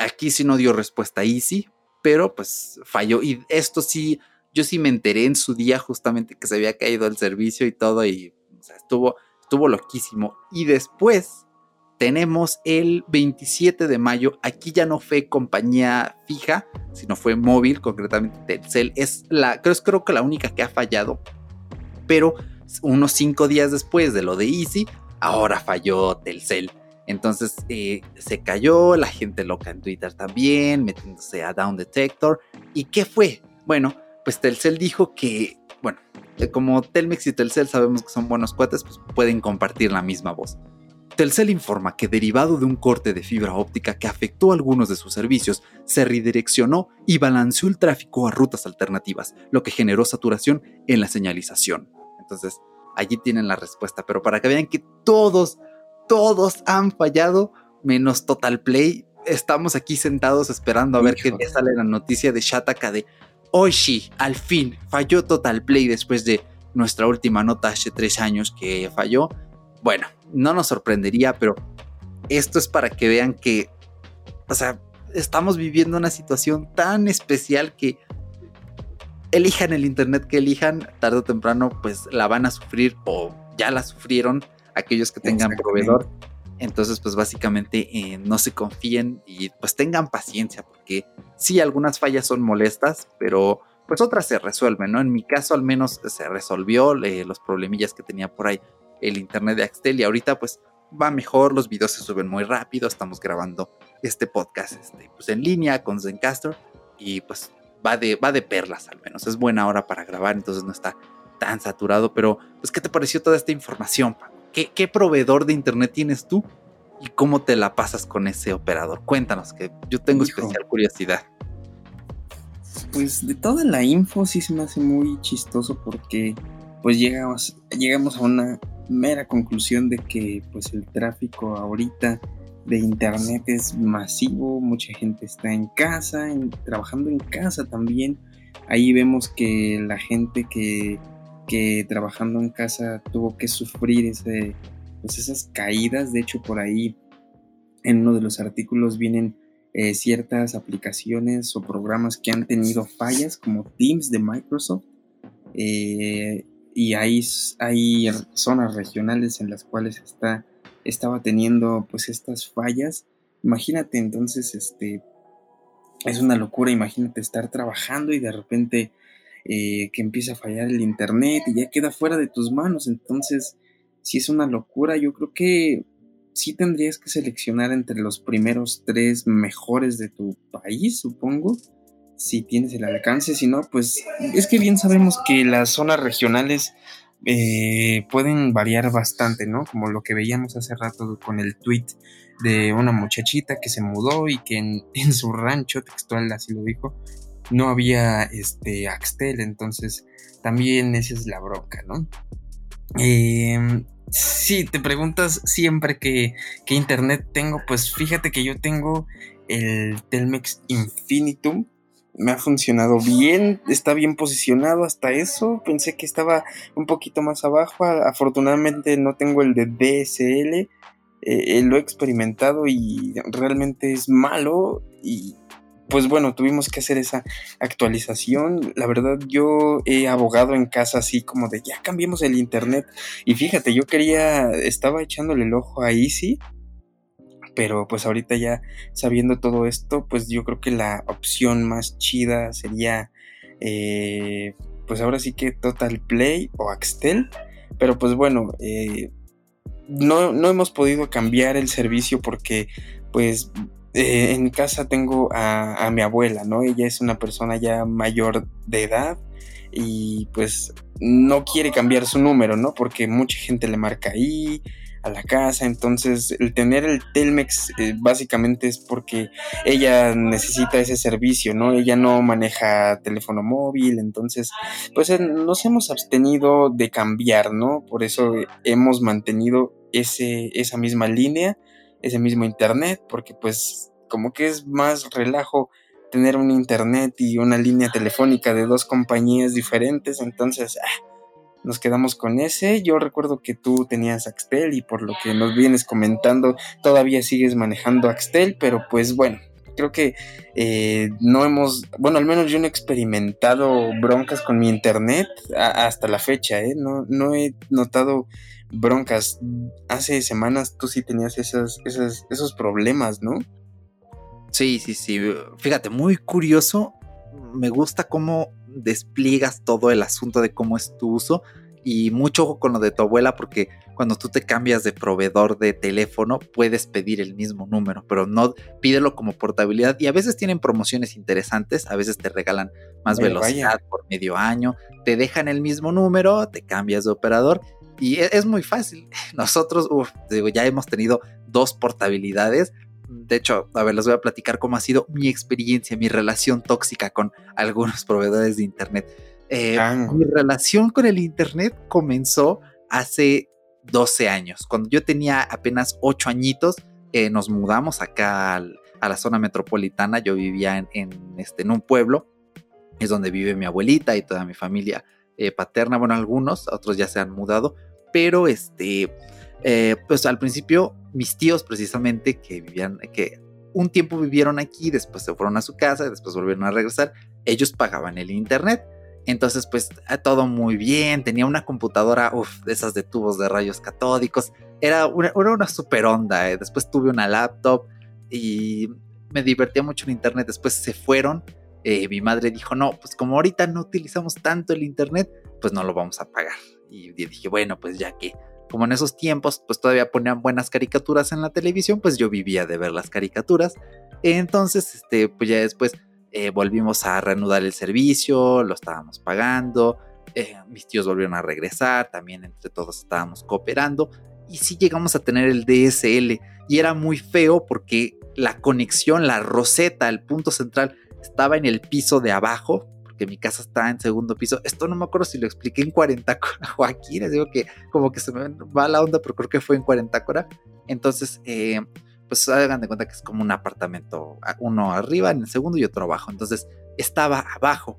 Speaker 1: Aquí sí no dio respuesta Easy, pero pues falló. Y esto sí, yo sí me enteré en su día justamente que se había caído el servicio y todo, y estuvo, estuvo loquísimo. Y después tenemos el 27 de mayo. Aquí ya no fue compañía fija, sino fue móvil, concretamente Telcel. Es la, creo, creo que la única que ha fallado. Pero unos cinco días después de lo de Easy, ahora falló Telcel. Entonces eh, se cayó, la gente loca en Twitter también, metiéndose a Down Detector. ¿Y qué fue? Bueno, pues Telcel dijo que, bueno, eh, como Telmex y Telcel sabemos que son buenos cuates, pues pueden compartir la misma voz. Telcel informa que derivado de un corte de fibra óptica que afectó algunos de sus servicios, se redireccionó y balanceó el tráfico a rutas alternativas, lo que generó saturación en la señalización. Entonces, allí tienen la respuesta, pero para que vean que todos todos han fallado, menos Total Play. Estamos aquí sentados esperando a ver qué día sale la noticia de Shataka de Oishi, al fin, falló Total Play después de nuestra última nota hace tres años que falló. Bueno, no nos sorprendería, pero esto es para que vean que, o sea, estamos viviendo una situación tan especial que elijan el internet que elijan, tarde o temprano, pues la van a sufrir o ya la sufrieron aquellos que tengan proveedor. Entonces, pues básicamente eh, no se confíen y pues tengan paciencia, porque sí, algunas fallas son molestas, pero pues otras se resuelven, ¿no? En mi caso al menos se resolvió eh, los problemillas que tenía por ahí el internet de Axtel y ahorita pues va mejor, los videos se suben muy rápido, estamos grabando este podcast este, pues en línea con Zencaster y pues va de, va de perlas al menos, es buena hora para grabar, entonces no está tan saturado, pero pues ¿qué te pareció toda esta información, ¿Qué, proveedor de internet tienes tú y cómo te la pasas con ese operador? Cuéntanos, que yo tengo especial curiosidad.
Speaker 2: Pues de toda la info sí se me hace muy chistoso porque pues llegamos, llegamos a una mera conclusión de que pues el tráfico ahorita de internet es masivo, mucha gente está en casa, trabajando en casa también. Ahí vemos que la gente que que trabajando en casa tuvo que sufrir pues esas caídas. De hecho, por ahí en uno de los artículos vienen eh, ciertas aplicaciones o programas que han tenido fallas, como Teams de Microsoft. Eh, y hay, hay zonas regionales en las cuales está, estaba teniendo pues estas fallas. Imagínate entonces, este, es una locura, imagínate estar trabajando y de repente eh, que empieza a fallar el internet y ya queda fuera de tus manos. Entonces, si es una locura, yo creo que sí tendrías que seleccionar entre los primeros tres mejores de tu país, supongo. Si tienes el alcance, si no, pues es que bien sabemos que las zonas regionales eh, pueden variar bastante, ¿no? Como lo que veíamos hace rato con el tweet de una muchachita que se mudó y que en, en su rancho, textual así lo dijo, no había este Axtel, entonces también esa es la bronca, ¿no? Eh, si te preguntas siempre que, qué internet tengo, pues fíjate que yo tengo el Telmex Infinitum. Me ha funcionado bien, está bien posicionado hasta eso. Pensé que estaba un poquito más abajo. Afortunadamente no tengo el de DSL. Eh, eh, lo he experimentado y realmente es malo. Y pues bueno, tuvimos que hacer esa actualización. La verdad, yo he abogado en casa así como de ya cambiemos el internet. Y fíjate, yo quería, estaba echándole el ojo a Easy. Pero pues ahorita ya sabiendo todo esto, pues yo creo que la opción más chida sería, eh, pues ahora sí que Total Play o Axtel. Pero pues bueno, eh, no, no hemos podido cambiar el servicio porque pues eh, en casa tengo a, mi abuela, ¿no? Ella es una persona ya mayor de edad y pues no quiere cambiar su número, ¿no? Porque mucha gente le marca ahí a la casa, entonces el tener el Telmex eh, básicamente es porque ella necesita ese servicio, ¿no? Ella no maneja teléfono móvil, entonces pues nos hemos abstenido de cambiar, ¿no? Por eso hemos mantenido ese, esa misma línea ese mismo internet, porque pues como que es más relajo tener un internet y una línea telefónica de dos compañías diferentes, entonces ah, nos quedamos con ese. Yo recuerdo que tú tenías Axtel y por lo que nos vienes comentando todavía sigues manejando Axtel, pero pues bueno, creo que eh, no hemos, bueno, al menos yo no he experimentado broncas con mi internet hasta la fecha, ¿eh? No, no he notado broncas. Hace semanas tú sí tenías esas, esos problemas, ¿no?
Speaker 1: Sí, sí, sí. Fíjate, muy curioso. Me gusta cómo despliegas todo el asunto de cómo es tu uso y mucho con lo de tu abuela porque cuando tú te cambias de proveedor de teléfono puedes pedir el mismo número, pero no pídelo como portabilidad y a veces tienen promociones interesantes, a veces te regalan más velocidad por medio año, te dejan el mismo número, te cambias de operador y e, es, muy fácil. Nosotros, digo, ya hemos tenido dos portabilidades. De hecho, a ver, les voy a platicar cómo ha sido mi experiencia, mi relación tóxica con algunos proveedores de Internet. Eh, mi relación con el Internet comenzó hace 12 años. Cuando yo tenía apenas 8 añitos, eh, nos mudamos acá a la zona metropolitana. Yo vivía en, este, en un pueblo, es donde vive mi abuelita y toda mi familia eh, paterna. Bueno, algunos, otros ya se han mudado, pero este, eh, pues al principio mis tíos precisamente que vivían, que un tiempo vivieron aquí, después se fueron a su casa, después volvieron a regresar, ellos pagaban el internet. Entonces, pues todo muy bien, tenía una computadora, uff, de esas de tubos de rayos catódicos, era una, una super onda. Eh. Después tuve una laptop y me divertía mucho en internet. Después se fueron. Eh, mi madre dijo, no, pues como ahorita no utilizamos tanto el internet, pues no lo vamos a pagar. Y dije, bueno, pues ya que como en esos tiempos, pues todavía ponían buenas caricaturas en la televisión, pues yo vivía de ver las caricaturas. Entonces, este, pues ya después eh, volvimos a reanudar el servicio, lo estábamos pagando, eh, mis tíos volvieron a regresar, también entre todos estábamos cooperando y sí llegamos a tener el DSL y era muy feo porque la conexión, la roseta, el punto central estaba en el piso de abajo, porque mi casa está en segundo piso. Esto no me acuerdo si lo expliqué en 40 o aquí, les digo que como que se me va la onda, pero creo que fue en 40 cora. Entonces, eh, pues hagan de cuenta que es como un apartamento, uno arriba en el segundo y otro abajo. Entonces, estaba abajo,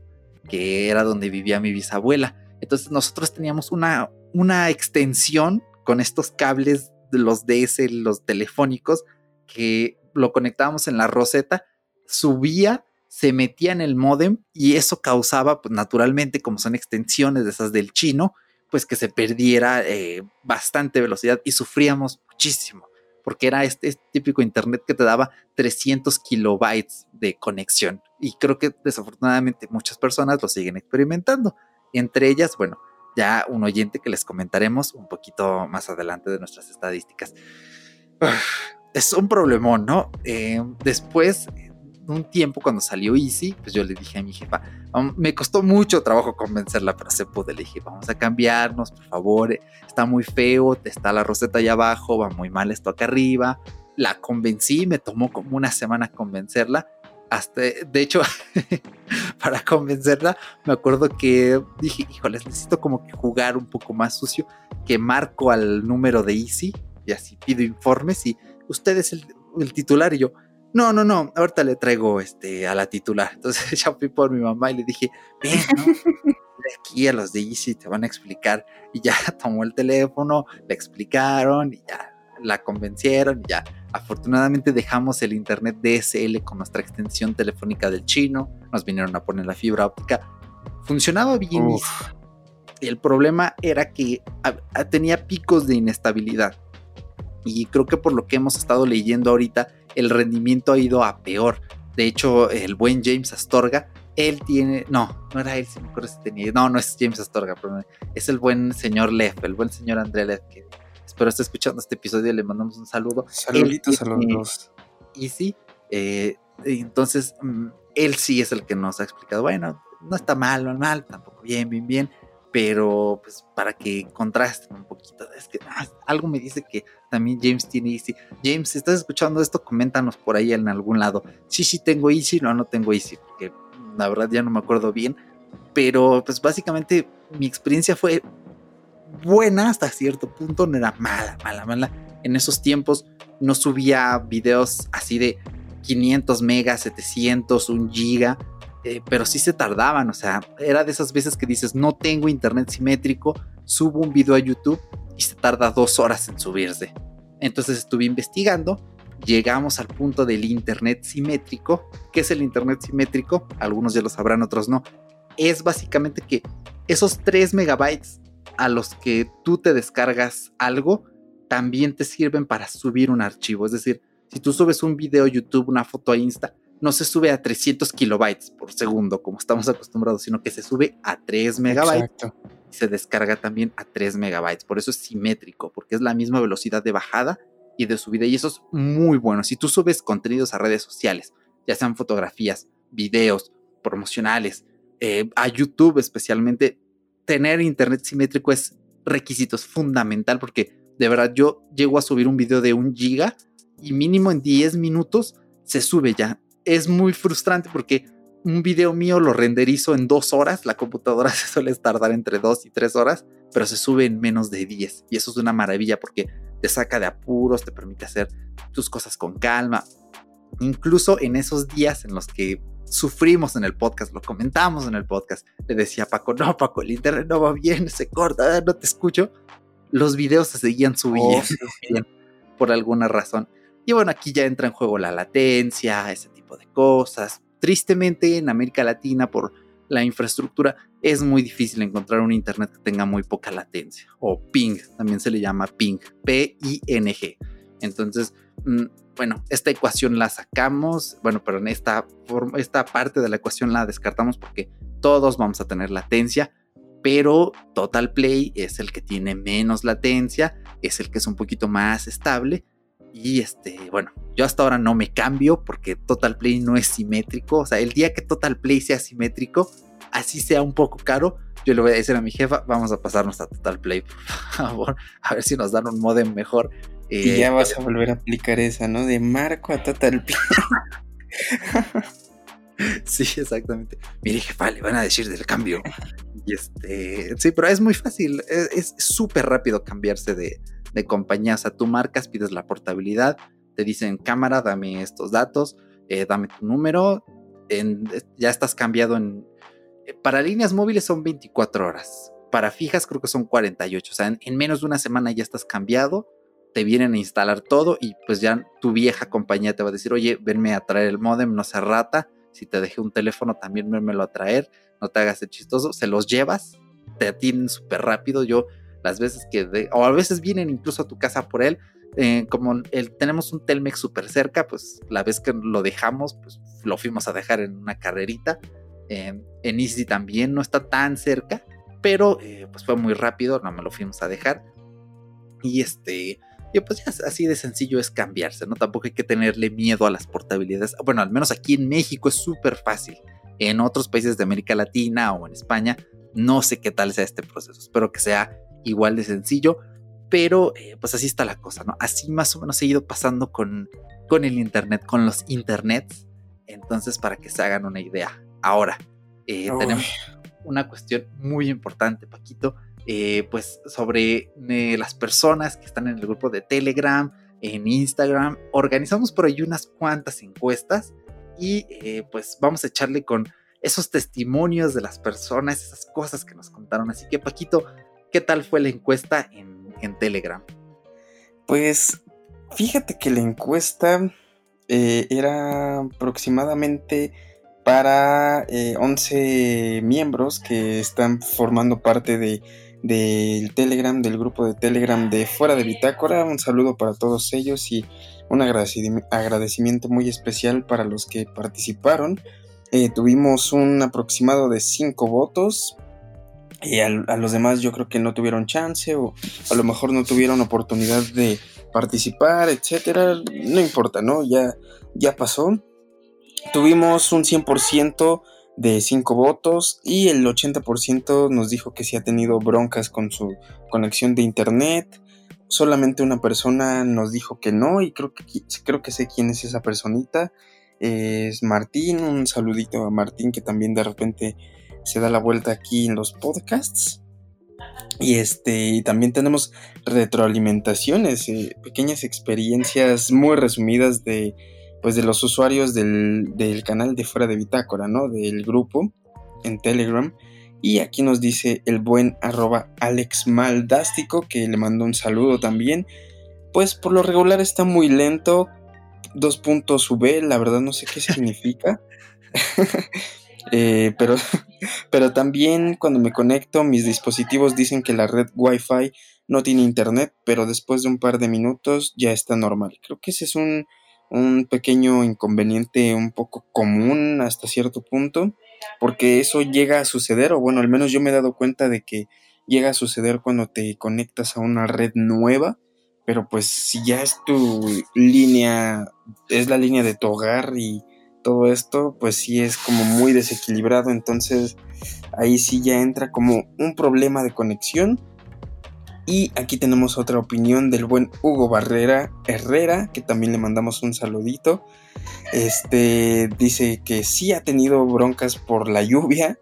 Speaker 1: que era donde vivía mi bisabuela. Entonces, nosotros teníamos una, una extensión con estos cables los DS, los telefónicos, que lo conectábamos en la roseta, subía, se metía en el modem y eso causaba, pues naturalmente, como son extensiones de esas del chino, pues que se perdiera eh, bastante velocidad y sufríamos muchísimo, porque era este, este, típico internet que te daba 300 kilobytes de conexión. Y creo que desafortunadamente muchas personas lo siguen experimentando. Entre ellas, bueno, ya un oyente que les comentaremos un poquito más adelante de nuestras estadísticas. Es un problemón, ¿no? Eh, después, un tiempo cuando salió Easy, pues yo le dije a mi jefa, me costó mucho trabajo convencerla, pero se pudo. Le dije, vamos a cambiarnos, por favor, está muy feo, está la roseta allá abajo, va muy mal esto acá arriba. La convencí, me tomó como una semana convencerla hasta, de hecho, para convencerla, me acuerdo que dije, híjoles, necesito como que jugar un poco más sucio, que marco al número de Easy y así pido informes y usted es el, titular y yo, no, no, no, ahorita le traigo este, a la titular. Entonces ya fui por mi mamá y le dije, ven, ¿no? aquí a los de Easy te van a explicar. Y ya tomó el teléfono, le explicaron y ya la convencieron y ya Afortunadamente dejamos el internet DSL con nuestra extensión telefónica del chino, nos vinieron a poner la fibra óptica, funcionaba bien. El problema era que tenía picos de inestabilidad. Y creo que por lo que hemos estado leyendo ahorita, el rendimiento ha ido a peor. De hecho, el buen James Astorga, él tiene, no, no era él, si me acuerdo si tenía, no, no es James Astorga, pero es el buen señor Leff, el buen señor André Leff, que espero esté escuchando este episodio, le mandamos un saludo.
Speaker 2: Saluditos a los dos.
Speaker 1: Y sí, eh, entonces mm, él sí es el que nos ha explicado, bueno, no está mal, no mal, tampoco bien, bien, bien, pero pues para que contrasten un poquito, es que ah, algo me dice que también James tiene Easy. James, si estás escuchando esto, coméntanos por ahí en algún lado. Sí, sí tengo Easy, no, no tengo Easy, porque la verdad ya no me acuerdo bien, pero pues básicamente mi experiencia fue buena hasta cierto punto, no era mala, mala, mala. En esos tiempos no subía videos así de 500 megas, 700, 1 giga, eh, pero sí se tardaban, o sea, era de esas veces que dices, no tengo internet simétrico, subo un video a YouTube y se tarda dos horas en subirse. Entonces estuve investigando, llegamos al punto del internet simétrico. ¿Qué es el internet simétrico? Algunos ya lo sabrán, otros no. Es básicamente que esos 3 megabytes a los que tú te descargas algo, también te sirven para subir un archivo. Es decir, si tú subes un video a YouTube, una foto a Insta, no se sube a 300 kilobytes por segundo, como estamos acostumbrados, sino que se sube a 3 megabytes. Y se descarga también a 3 megabytes. Por eso es simétrico, porque es la misma velocidad de bajada y de subida. Y eso es muy bueno. Si tú subes contenidos a redes sociales, ya sean fotografías, videos, promocionales, eh, a YouTube especialmente, tener internet simétrico es requisito, es fundamental porque de verdad yo llego a subir un video de un giga y mínimo en 10 minutos se sube ya. Es muy frustrante porque un video mío lo renderizo en dos horas, la computadora se suele tardar entre dos y tres horas, pero se sube en menos de 10 y eso es una maravilla porque te saca de apuros, te permite hacer tus cosas con calma. Incluso en esos días en los que sufrimos en el podcast, lo comentamos en el podcast. Le decía a Paco, no, Paco, el internet no va bien, se corta, no te escucho. Los videos se seguían subiendo oh, por alguna razón. Y bueno, aquí ya entra en juego la latencia, ese tipo de cosas. Tristemente en América Latina por la infraestructura es muy difícil encontrar un internet que tenga muy poca latencia o ping, también se le llama ping, P-I-N-G. Entonces, mm, bueno, esta ecuación la sacamos, bueno, pero en esta, esta parte de la ecuación la descartamos porque todos vamos a tener latencia, pero Total Play es el que tiene menos latencia, es el que es un poquito más estable. Y este, bueno, yo hasta ahora no me cambio porque Total Play no es simétrico. O sea, el día que Total Play sea simétrico, así sea un poco caro, yo le voy a decir a mi jefa, vamos a pasarnos a Total Play, por favor, a ver si nos dan un modem mejor.
Speaker 2: y ya eh, vas a volver a aplicar esa, ¿no? De marco a Total Play.
Speaker 1: sí, exactamente. Mire, jefa, le van a decir del cambio. Y este, sí, pero es muy fácil, es súper rápido cambiarse de, de compañía. O sea, tú marcas, pides la portabilidad, te dicen cámara, dame estos datos, eh, dame tu número, ya estás cambiado en... Eh, para líneas móviles son 24 horas, para fijas creo que son 48, o sea, en, menos de una semana ya estás cambiado, te vienen a instalar todo y pues ya tu vieja compañía te va a decir, oye, venme a traer el modem, no se rata, si te dejé un teléfono también venmelo a traer, no te hagas el chistoso, se los llevas, te atienden súper rápido, yo las veces que, o a veces vienen incluso a tu casa por él, eh, como el, tenemos un Telmex súper cerca, pues la vez que lo dejamos, pues lo fuimos a dejar en una carrerita. en Easy también no está tan cerca, pero eh, pues fue muy rápido, no me lo fuimos a dejar. Y este, y pues ya así de sencillo es cambiarse, ¿no? Tampoco hay que tenerle miedo a las portabilidades. Bueno, al menos aquí en México es súper fácil. En otros países de América Latina o en España, no sé qué tal sea este proceso. Espero que sea igual de sencillo, pero eh, pues así está la cosa, ¿no? Así más o menos he ido pasando con, con el Internet, con los Internets. Entonces, para que se hagan una idea. Ahora, eh, tenemos una cuestión muy importante, Paquito, eh, pues sobre las personas que están en el grupo de Telegram, en Instagram. Organizamos por ahí unas cuantas encuestas y pues vamos a echarle con esos testimonios de las personas, esas cosas que nos contaron. Así que Paquito, ¿Qué tal fue la encuesta en, Telegram?
Speaker 2: Pues fíjate que la encuesta eh, era aproximadamente para 11 eh, miembros que están formando parte de, del Telegram, del grupo de Telegram de Fuera de Bitácora. Un saludo para todos ellos y un agradecimiento muy especial para los que participaron. Eh, tuvimos un aproximado de 5 votos y a, los demás yo creo que no tuvieron chance o a lo mejor no tuvieron oportunidad de participar, etcétera. No importa, ¿no? Ya, ya pasó. Tuvimos un 100% de 5 votos y el 80% nos dijo que sí ha tenido broncas con su conexión de internet. Solamente una persona nos dijo que no y creo que, creo que sé quién es esa personita. Es Martín, un saludito a Martín que también de repente se da la vuelta aquí en los podcasts. Y este, también tenemos retroalimentaciones, eh, pequeñas experiencias muy resumidas de, pues, de los usuarios del, canal de Fuera de Bitácora, ¿no? Del grupo en Telegram. Y aquí nos dice el buen arroba Alex Maldástico, que le mandó un saludo también. Pues por lo regular está muy lento. Dos puntos V, la verdad no sé qué significa. Eh, pero, pero también cuando me conecto, mis dispositivos dicen que la red Wi-Fi no tiene internet, pero después de un par de minutos ya está normal. Creo que ese es un, un pequeño inconveniente un poco común hasta cierto punto, porque eso llega a suceder, o bueno, al menos yo me he dado cuenta de que llega a suceder cuando te conectas a una red nueva, pero pues si ya es tu línea, es la línea de tu hogar y todo esto, pues sí es como muy desequilibrado, entonces ahí sí ya entra como un problema de conexión. Y aquí tenemos otra opinión del buen Hugo Barrera Herrera, que también le mandamos un saludito. Este dice que sí ha tenido broncas por la lluvia.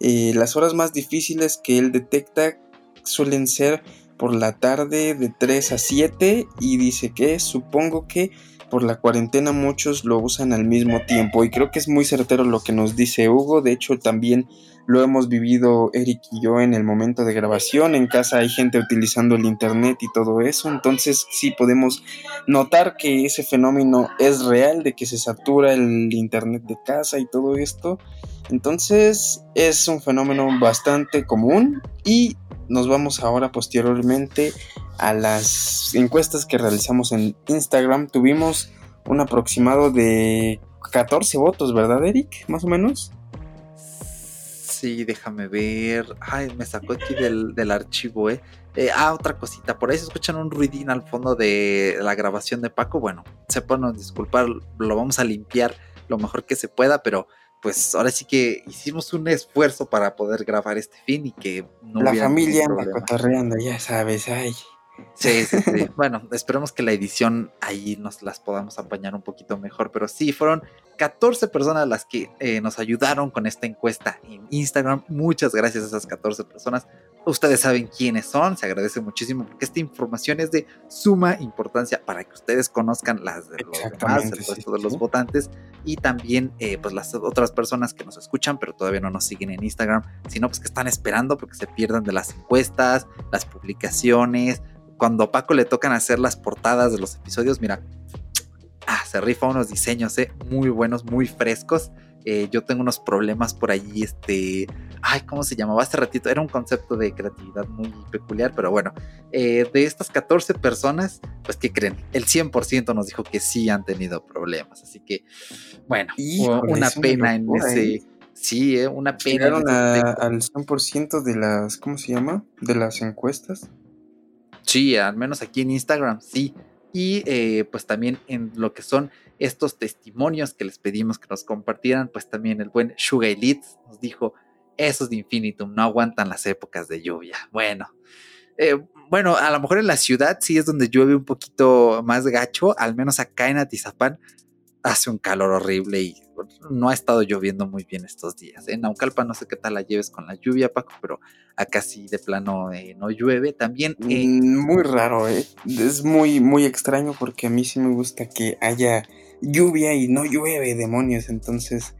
Speaker 2: Eh, las horas más difíciles que él detecta suelen ser por la tarde de 3 a 7 y dice que supongo que por la cuarentena muchos lo usan al mismo tiempo y creo que es muy certero lo que nos dice Hugo. De hecho, también lo hemos vivido Eric y yo en el momento de grabación. En casa hay gente utilizando el internet y todo eso. Entonces sí podemos notar que ese fenómeno es real, de que se satura el internet de casa y todo esto. Entonces es un fenómeno bastante común y nos vamos ahora posteriormente a las encuestas que realizamos en Instagram. Tuvimos un aproximado de 14 votos, ¿verdad, Eric? Más o menos.
Speaker 1: Sí, déjame ver. Ay, me sacó aquí del, archivo, ¿eh? ¿eh? Ah, otra cosita. Por ahí se escuchan un ruidín al fondo de la grabación de Paco. Bueno, se pueden disculpar, lo vamos a limpiar lo mejor que se pueda, pero pues ahora sí que hicimos un esfuerzo para poder grabar este fin y que
Speaker 2: no La familia anda cotorreando, ya sabes, ay.
Speaker 1: Sí, sí, sí. bueno, esperemos que la edición ahí nos las podamos apañar un poquito mejor, pero sí, fueron 14 personas las que eh, nos ayudaron con esta encuesta en Instagram. Muchas gracias a esas 14 personas. Ustedes saben quiénes son, se agradece muchísimo porque esta información es de suma importancia para que ustedes conozcan las de los demás, el resto de los votantes y también eh, pues las otras personas que nos escuchan pero todavía no nos siguen en Instagram, sino pues que están esperando porque se pierdan de las encuestas, las publicaciones, cuando a Paco le tocan hacer las portadas de los episodios, mira, ah, se rifa unos diseños, eh, muy buenos, muy frescos. Eh, yo tengo unos problemas por allí, este, ay, ¿cómo se llamaba hace ratito? Era un concepto de creatividad muy peculiar, pero bueno, eh, de estas 14 personas, pues, ¿qué creen? El 100% nos dijo que sí han tenido problemas, así que, bueno, una pena en ese... Sí, una pena.
Speaker 2: Llegaron al 100% de las, ¿cómo se llama? De las encuestas.
Speaker 1: Sí, al menos aquí en Instagram, sí. Y eh, pues también en lo que son estos testimonios que les pedimos que nos compartieran, pues también el buen Sugar Elite nos dijo, esos de Infinitum no aguantan las épocas de lluvia. Bueno, eh, bueno, a lo mejor en la ciudad sí es donde llueve un poquito más gacho, al menos acá en Atizapán hace un calor horrible y no ha estado lloviendo muy bien estos días. En Naucalpa no sé qué tal la lleves con la lluvia, Paco, pero acá sí de plano eh, no llueve. También...
Speaker 2: Eh, mm, muy raro, ¿eh? Es muy, muy extraño porque a mí sí me gusta que haya lluvia y no llueve, demonios. Entonces,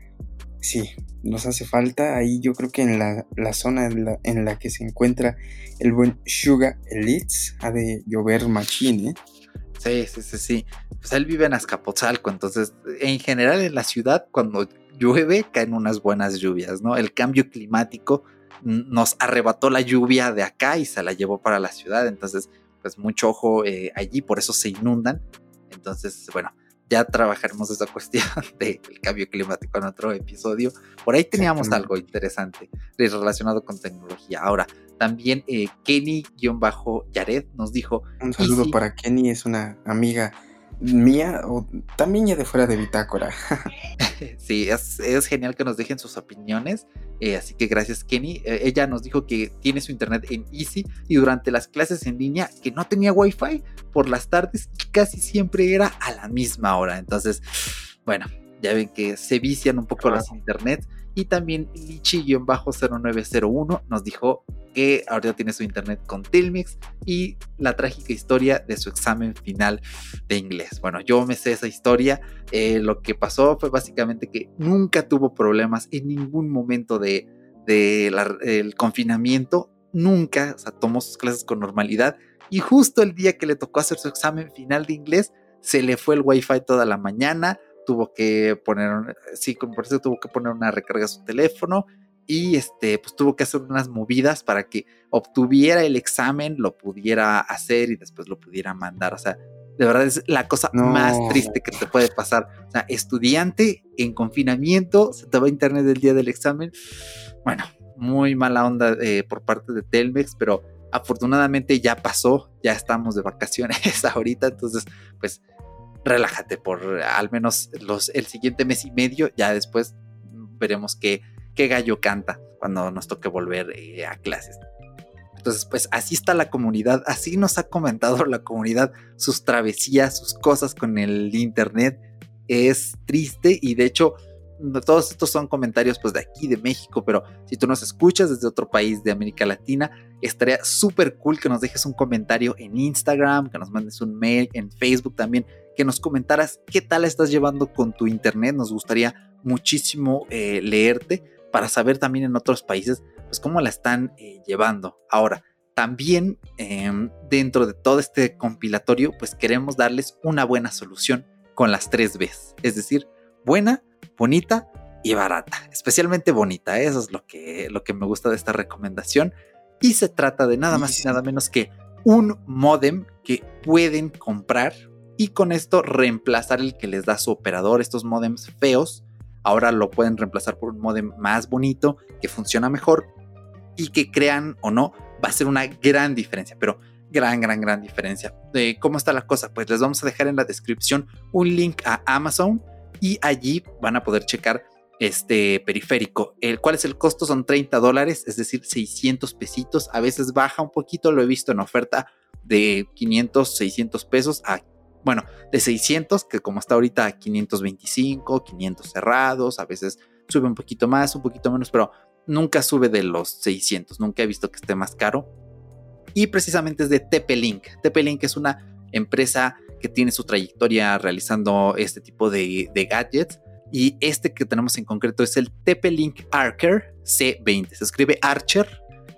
Speaker 2: sí, nos hace falta. Ahí yo creo que en la, zona en la, en la, que se encuentra el buen Sugar Elites ha de llover machine, ¿eh?
Speaker 1: Sí, sí, sí, sí. Pues él vive en Azcapotzalco, entonces en general en la ciudad cuando llueve caen unas buenas lluvias, ¿no? El cambio climático nos arrebató la lluvia de acá y se la llevó para la ciudad, entonces pues mucho ojo eh, allí, por eso se inundan. Entonces, bueno, ya trabajaremos esa cuestión del cambio climático en otro episodio. Por ahí teníamos algo interesante relacionado con tecnología. Ahora, también eh, Kenny-Yared nos dijo...
Speaker 2: Un saludo para Kenny, es una amiga mía o también ya de fuera de bitácora.
Speaker 1: sí, es, genial que nos dejen sus opiniones. Eh, así que gracias, Kenny. Eh, ella nos dijo que tiene su internet en Easy y durante las clases en línea que no tenía wifi por las tardes y casi siempre era a la misma hora. Entonces, bueno, ya ven que se vician un poco las internet. Y también Lichi-0901 nos dijo que ahorita tiene su internet con Telmex y la trágica historia de su examen final de inglés. Bueno, yo me sé esa historia. Eh, lo que pasó fue básicamente que nunca tuvo problemas en ningún momento de, el confinamiento. Nunca, o sea, tomó sus clases con normalidad. Y justo el día que le tocó hacer su examen final de inglés, se le fue el wifi toda la mañana tuvo que poner, sí, por eso tuvo que poner una recarga a su teléfono y este, pues tuvo que hacer unas movidas para que obtuviera el examen, lo pudiera hacer y después lo pudiera mandar. O sea, de verdad es la cosa más triste que te puede pasar. O sea, estudiante en confinamiento, se te va a internet el día del examen. Bueno, muy mala onda eh, por parte de Telmex, pero afortunadamente ya pasó, ya estamos de vacaciones ahorita, entonces pues relájate por al menos los, el siguiente mes y medio, ya después veremos qué, qué gallo canta cuando nos toque volver eh, a clases. Entonces, pues así está la comunidad, así nos ha comentado la comunidad sus travesías, sus cosas con el Internet. Es triste y de hecho todos estos son comentarios pues de aquí de México, pero si tú nos escuchas desde otro país de América Latina, estaría súper cool que nos dejes un comentario en Instagram, que nos mandes un mail, en Facebook también, que nos comentaras qué tal estás llevando con tu internet. Nos gustaría muchísimo eh, leerte para saber también en otros países, pues cómo la están eh, llevando. Ahora, también em, dentro de todo este compilatorio, pues queremos darles una buena solución con las tres Bs, es decir, buena, bonita y barata, especialmente bonita. Eso es lo que, lo que me gusta de esta recomendación. Y se trata de nada más y nada menos que un modem que pueden comprar y con esto reemplazar el que les da su operador, estos modems feos. Ahora lo pueden reemplazar por un modem más bonito, que funciona mejor y que crean o no, va a ser una gran diferencia, pero gran, gran, gran diferencia. De ¿Cómo está la cosa? Pues les vamos a dejar en la descripción un link a Amazon y allí van a poder checar este periférico. El, ¿Cuál es el costo? Son 30 dólares, es decir, 600 pesitos. A veces baja un poquito, lo he visto en oferta de 500, 600 pesos a, bueno, de 600, que como está ahorita 525, 500 cerrados, a veces sube un poquito más, un poquito menos, pero nunca sube de los 600, nunca he visto que esté más caro. Y precisamente es de TP-Link. TP-Link es una empresa que tiene su trayectoria realizando este tipo de, gadgets y este que tenemos en concreto es el TP-Link Archer C20. Se escribe Archer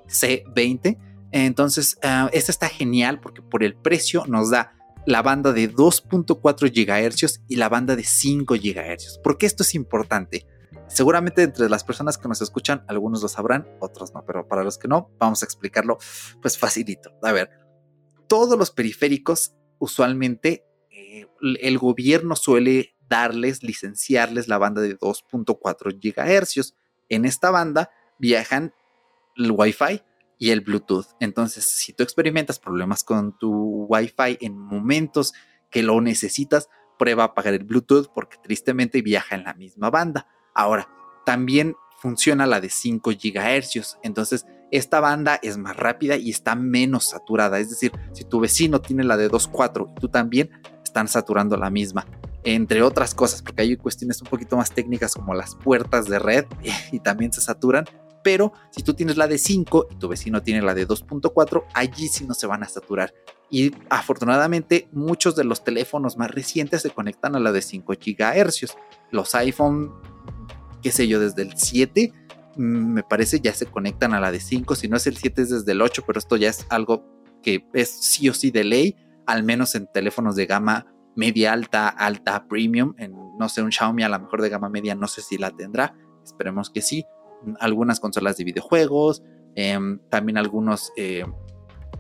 Speaker 1: C20. Entonces, uh, este está genial porque por el precio nos da la banda de 2.4 GHz y la banda de 5 GHz. ¿Por qué esto es importante? Seguramente entre las personas que nos escuchan, algunos lo sabrán, otros no, pero para los que no, vamos a explicarlo pues facilito. A ver, todos los periféricos usualmente eh, el gobierno suele darles, licenciarles la banda de 2.4 GHz. En esta banda viajan el Wi-Fi y el Bluetooth. Entonces, si tú experimentas problemas con tu Wi-Fi en momentos que lo necesitas, prueba a apagar el Bluetooth porque tristemente viaja en la misma banda. Ahora, también funciona la de 5 GHz. Entonces, esta banda es más rápida y está menos saturada. Es decir, si tu vecino tiene la de 2.4 y tú también, están saturando la misma entre otras cosas, porque hay cuestiones un poquito más técnicas como las puertas de red y también se saturan. Pero si tú tienes la de 5 y tu vecino tiene la de 2.4, allí sí no se van a saturar. Y afortunadamente muchos de los teléfonos más recientes se conectan a la de 5 GHz. Los iPhone, qué sé yo, desde el 7 mm, me parece ya se conectan a la de 5. Si no es el 7 es desde el 8, pero esto ya es algo que es sí o sí de ley, al menos en teléfonos de gama media alta, alta, premium. En, no sé, un Xiaomi a lo mejor de gama media, no sé si la tendrá. Esperemos que sí. Algunas consolas de videojuegos, em, también algunos, eh,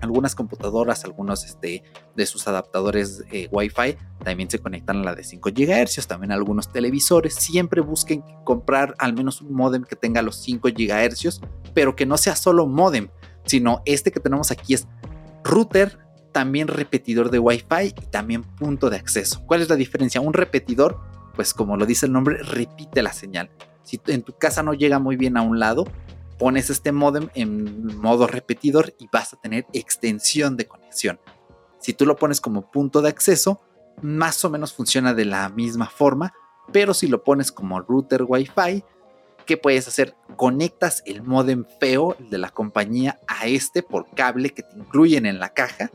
Speaker 1: algunas computadoras, algunos este, de sus adaptadores eh, Wi-Fi también se conectan a la de 5 GHz. También algunos televisores. Siempre busquen comprar al menos un modem que tenga los 5 GHz, pero que no sea solo modem, sino este que tenemos aquí es router también repetidor de Wi-Fi y también punto de acceso. ¿Cuál es la diferencia? Un repetidor, pues como lo dice el nombre, repite la señal. Si en tu casa no llega muy bien a un lado, pones este modem en modo repetidor y vas a tener extensión de conexión. Si tú lo pones como punto de acceso, más o menos funciona de la misma forma, pero si lo pones como router Wi-Fi, ¿qué puedes hacer? Conectas el modem feo de la compañía a este por cable que te incluyen en la caja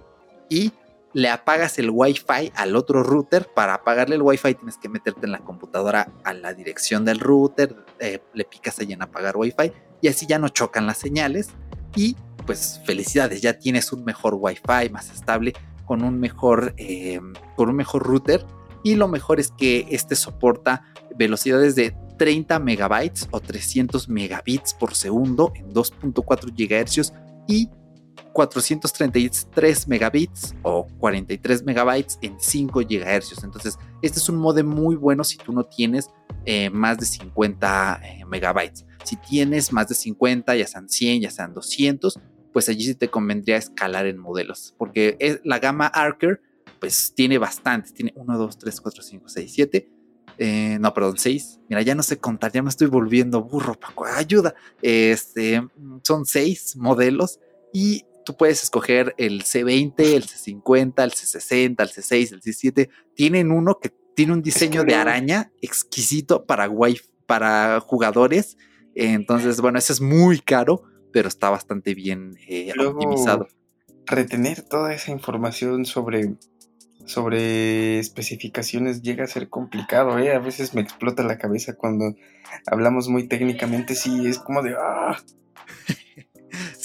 Speaker 1: y le apagas el Wi-Fi al otro router. Para apagarle el Wi-Fi tienes que meterte en la computadora a la dirección del router, eh, le picas ahí en apagar Wi-Fi y así ya no chocan las señales. Y pues felicidades, ya tienes un mejor Wi-Fi más estable con un mejor, eh, con un mejor router. Y lo mejor es que este soporta velocidades de 30 megabytes o 300 megabits por segundo en 2.4 GHz y 433 megabits o 43 megabytes en 5 GHz. Entonces, este es un modem muy bueno si tú no tienes eh, más de 50 eh, megabytes. Si tienes más de 50, ya sean 100, ya sean 200, pues allí sí te convendría escalar en modelos, porque la gama Archer pues tiene bastantes, tiene 1, 2, 3, 4, 5, 6, 7. no, perdón, 6. Mira, ya no sé contar, ya me estoy volviendo burro, Paco. Ayuda. Este, son 6 modelos y tú puedes escoger el C20, el C50, el C60, el C6, el C7. Tienen uno que tiene un diseño de araña exquisito para, para jugadores. Entonces, bueno, ese es muy caro, pero está bastante bien eh, optimizado.
Speaker 2: Retener toda esa información sobre, sobre especificaciones llega a ser complicado, ¿eh? A veces me explota la cabeza cuando hablamos muy técnicamente, sí, es como de... ¡ah!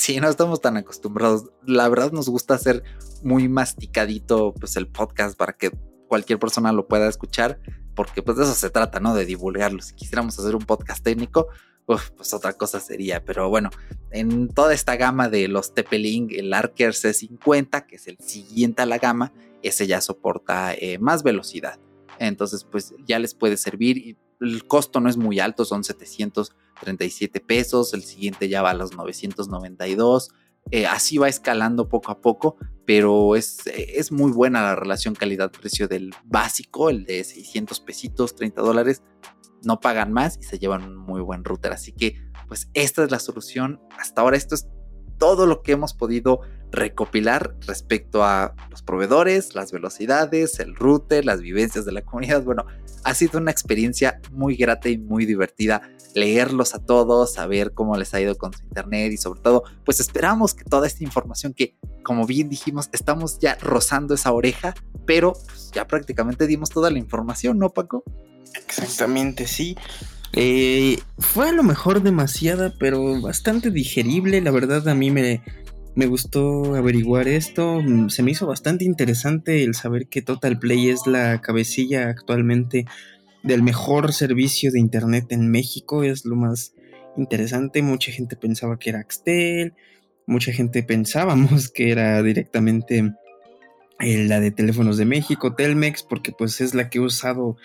Speaker 1: Sí, no estamos tan acostumbrados. La verdad nos gusta hacer muy masticadito pues el podcast para que cualquier persona lo pueda escuchar, porque pues de eso se trata, ¿no? De divulgarlo. Si quisiéramos hacer un podcast técnico, pues otra cosa sería. Pero bueno, en toda esta gama de los TP-Link, el Arker C50, que es el siguiente a la gama, ese ya soporta eh, más velocidad. Entonces, pues ya les puede servir. Y el costo no es muy alto, son 737 pesos. El siguiente ya va a los 992. Eh, así va escalando poco a poco, pero es, es muy buena la relación calidad-precio del básico, el de 600 pesitos, 30 dólares. No pagan más y se llevan un muy buen router. Así que, pues esta es la solución. Hasta ahora esto es todo lo que hemos podido recopilar respecto a los proveedores, las velocidades, el router, las vivencias de la comunidad. Bueno, ha sido una experiencia muy grata y muy divertida leerlos a todos, saber cómo les ha ido con su internet y sobre todo, pues esperamos que toda esta información que, como bien dijimos, estamos ya rozando esa oreja, pero pues, ya prácticamente dimos toda la información, ¿no, Paco?
Speaker 2: Exactamente, sí. Eh, fue a lo mejor demasiada, pero bastante digerible. La verdad, a mí me, me gustó averiguar esto. Mm, se me hizo bastante interesante el saber que Total Play es la cabecilla actualmente del mejor servicio de internet en México. Es lo más interesante. Mucha gente pensaba que era Axtel. Mucha gente pensábamos que era directamente eh, la de teléfonos de México, Telmex, porque pues es la que he usado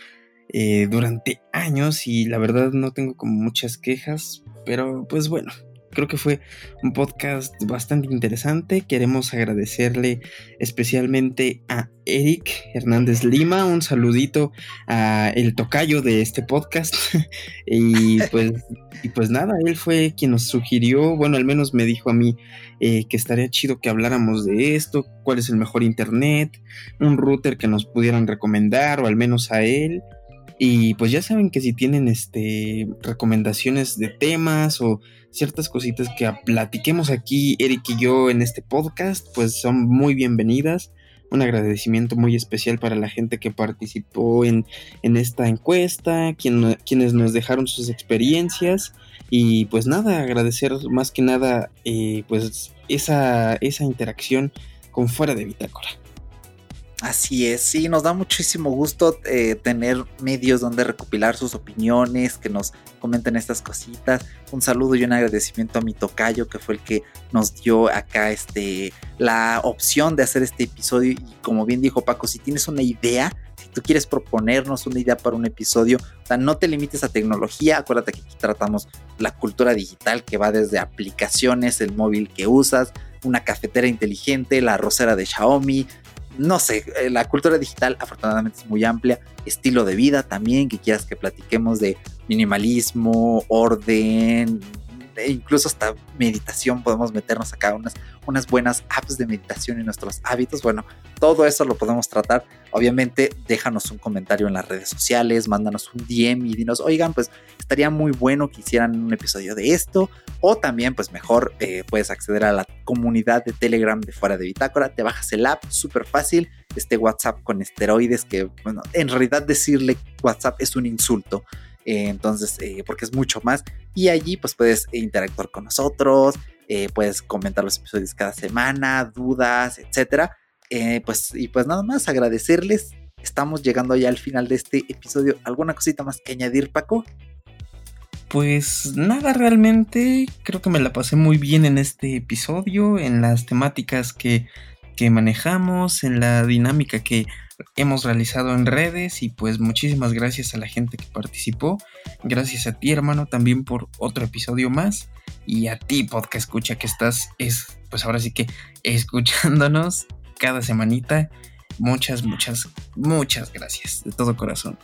Speaker 2: eh, durante años y la verdad no tengo como muchas quejas, pero pues bueno, creo que fue un podcast bastante interesante. Queremos agradecerle especialmente a Eric Hernández Lima, un saludito a el tocayo de este podcast. y pues y pues nada, él fue quien nos sugirió, bueno, al menos me dijo a mí eh, que estaría chido que habláramos de esto, cuál es el mejor internet, un router que nos pudieran recomendar o al menos a él. Y pues ya saben que si tienen este recomendaciones de temas o ciertas cositas que platiquemos aquí Eric y yo en este podcast, pues son muy bienvenidas. Un agradecimiento muy especial para la gente que participó en, esta encuesta, quienes nos dejaron sus experiencias. Y pues nada, agradecer más que nada eh, pues esa, esa interacción con fuera de bitácora.
Speaker 1: Así es, sí, nos da muchísimo gusto eh, tener medios donde recopilar sus opiniones, que nos comenten estas cositas. Un saludo y un agradecimiento a mi tocayo, que fue el que nos dio acá este, la opción de hacer este episodio. Y como bien dijo Paco, si tienes una idea, si tú quieres proponernos una idea para un episodio, o sea, no te limites a tecnología. Acuérdate que aquí tratamos la cultura digital que va desde aplicaciones, el móvil que usas, una cafetera inteligente, la rosera de Xiaomi, no sé, eh, la cultura digital afortunadamente es muy amplia, estilo de vida también, que quieras que platiquemos de minimalismo, orden, incluso hasta meditación, podemos meternos acá unas, unas buenas apps de meditación en nuestros hábitos. Bueno, todo eso lo podemos tratar. Obviamente, déjanos un comentario en las redes sociales, mándanos un DM y dinos, oigan, pues estaría muy bueno que hicieran un episodio de esto. O también, pues mejor eh, puedes acceder a la comunidad de Telegram de Fuera de Bitácora. Te bajas el app, súper fácil. Este WhatsApp con esteroides, que, bueno, en realidad decirle WhatsApp es un insulto. Eh, entonces, eh, porque es mucho más. Y allí pues puedes interactuar con nosotros, eh, puedes comentar los episodios cada semana, dudas, etcétera. pues, y pues nada más agradecerles. Estamos llegando ya al final de este episodio. ¿Alguna cosita más que añadir, Paco?
Speaker 2: Pues nada realmente, creo que me la pasé muy bien en este episodio, en las temáticas que, que manejamos, en la dinámica que hemos realizado en redes y pues muchísimas gracias a la gente que participó. Gracias a ti hermano también por otro episodio más y a ti podcast escucha que estás es pues ahora sí que escuchándonos cada semanita. Muchas, muchas, muchas gracias de todo corazón.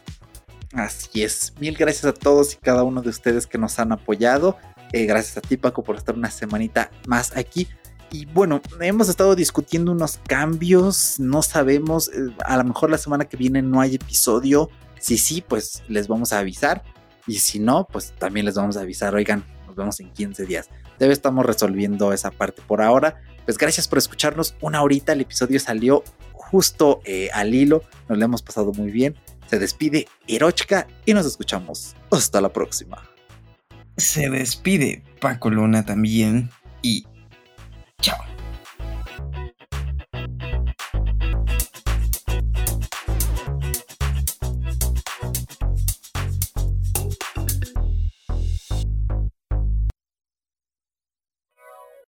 Speaker 1: Así es, mil gracias a todos y cada uno de ustedes que nos han apoyado. Eh, gracias a ti Paco por estar una semanita más aquí. Y bueno, hemos estado discutiendo unos cambios, no sabemos, eh, a lo mejor la semana que viene no hay episodio. Si sí, pues les vamos a avisar. Y si no, pues también les vamos a avisar, oigan, nos vemos en 15 días. Debe estamos resolviendo esa parte por ahora. Pues gracias por escucharnos una horita, el episodio salió justo eh, al hilo, nos la hemos pasado muy bien. Se despide Erochka y nos escuchamos. Hasta la próxima.
Speaker 2: Se despide Paco Luna también y chao.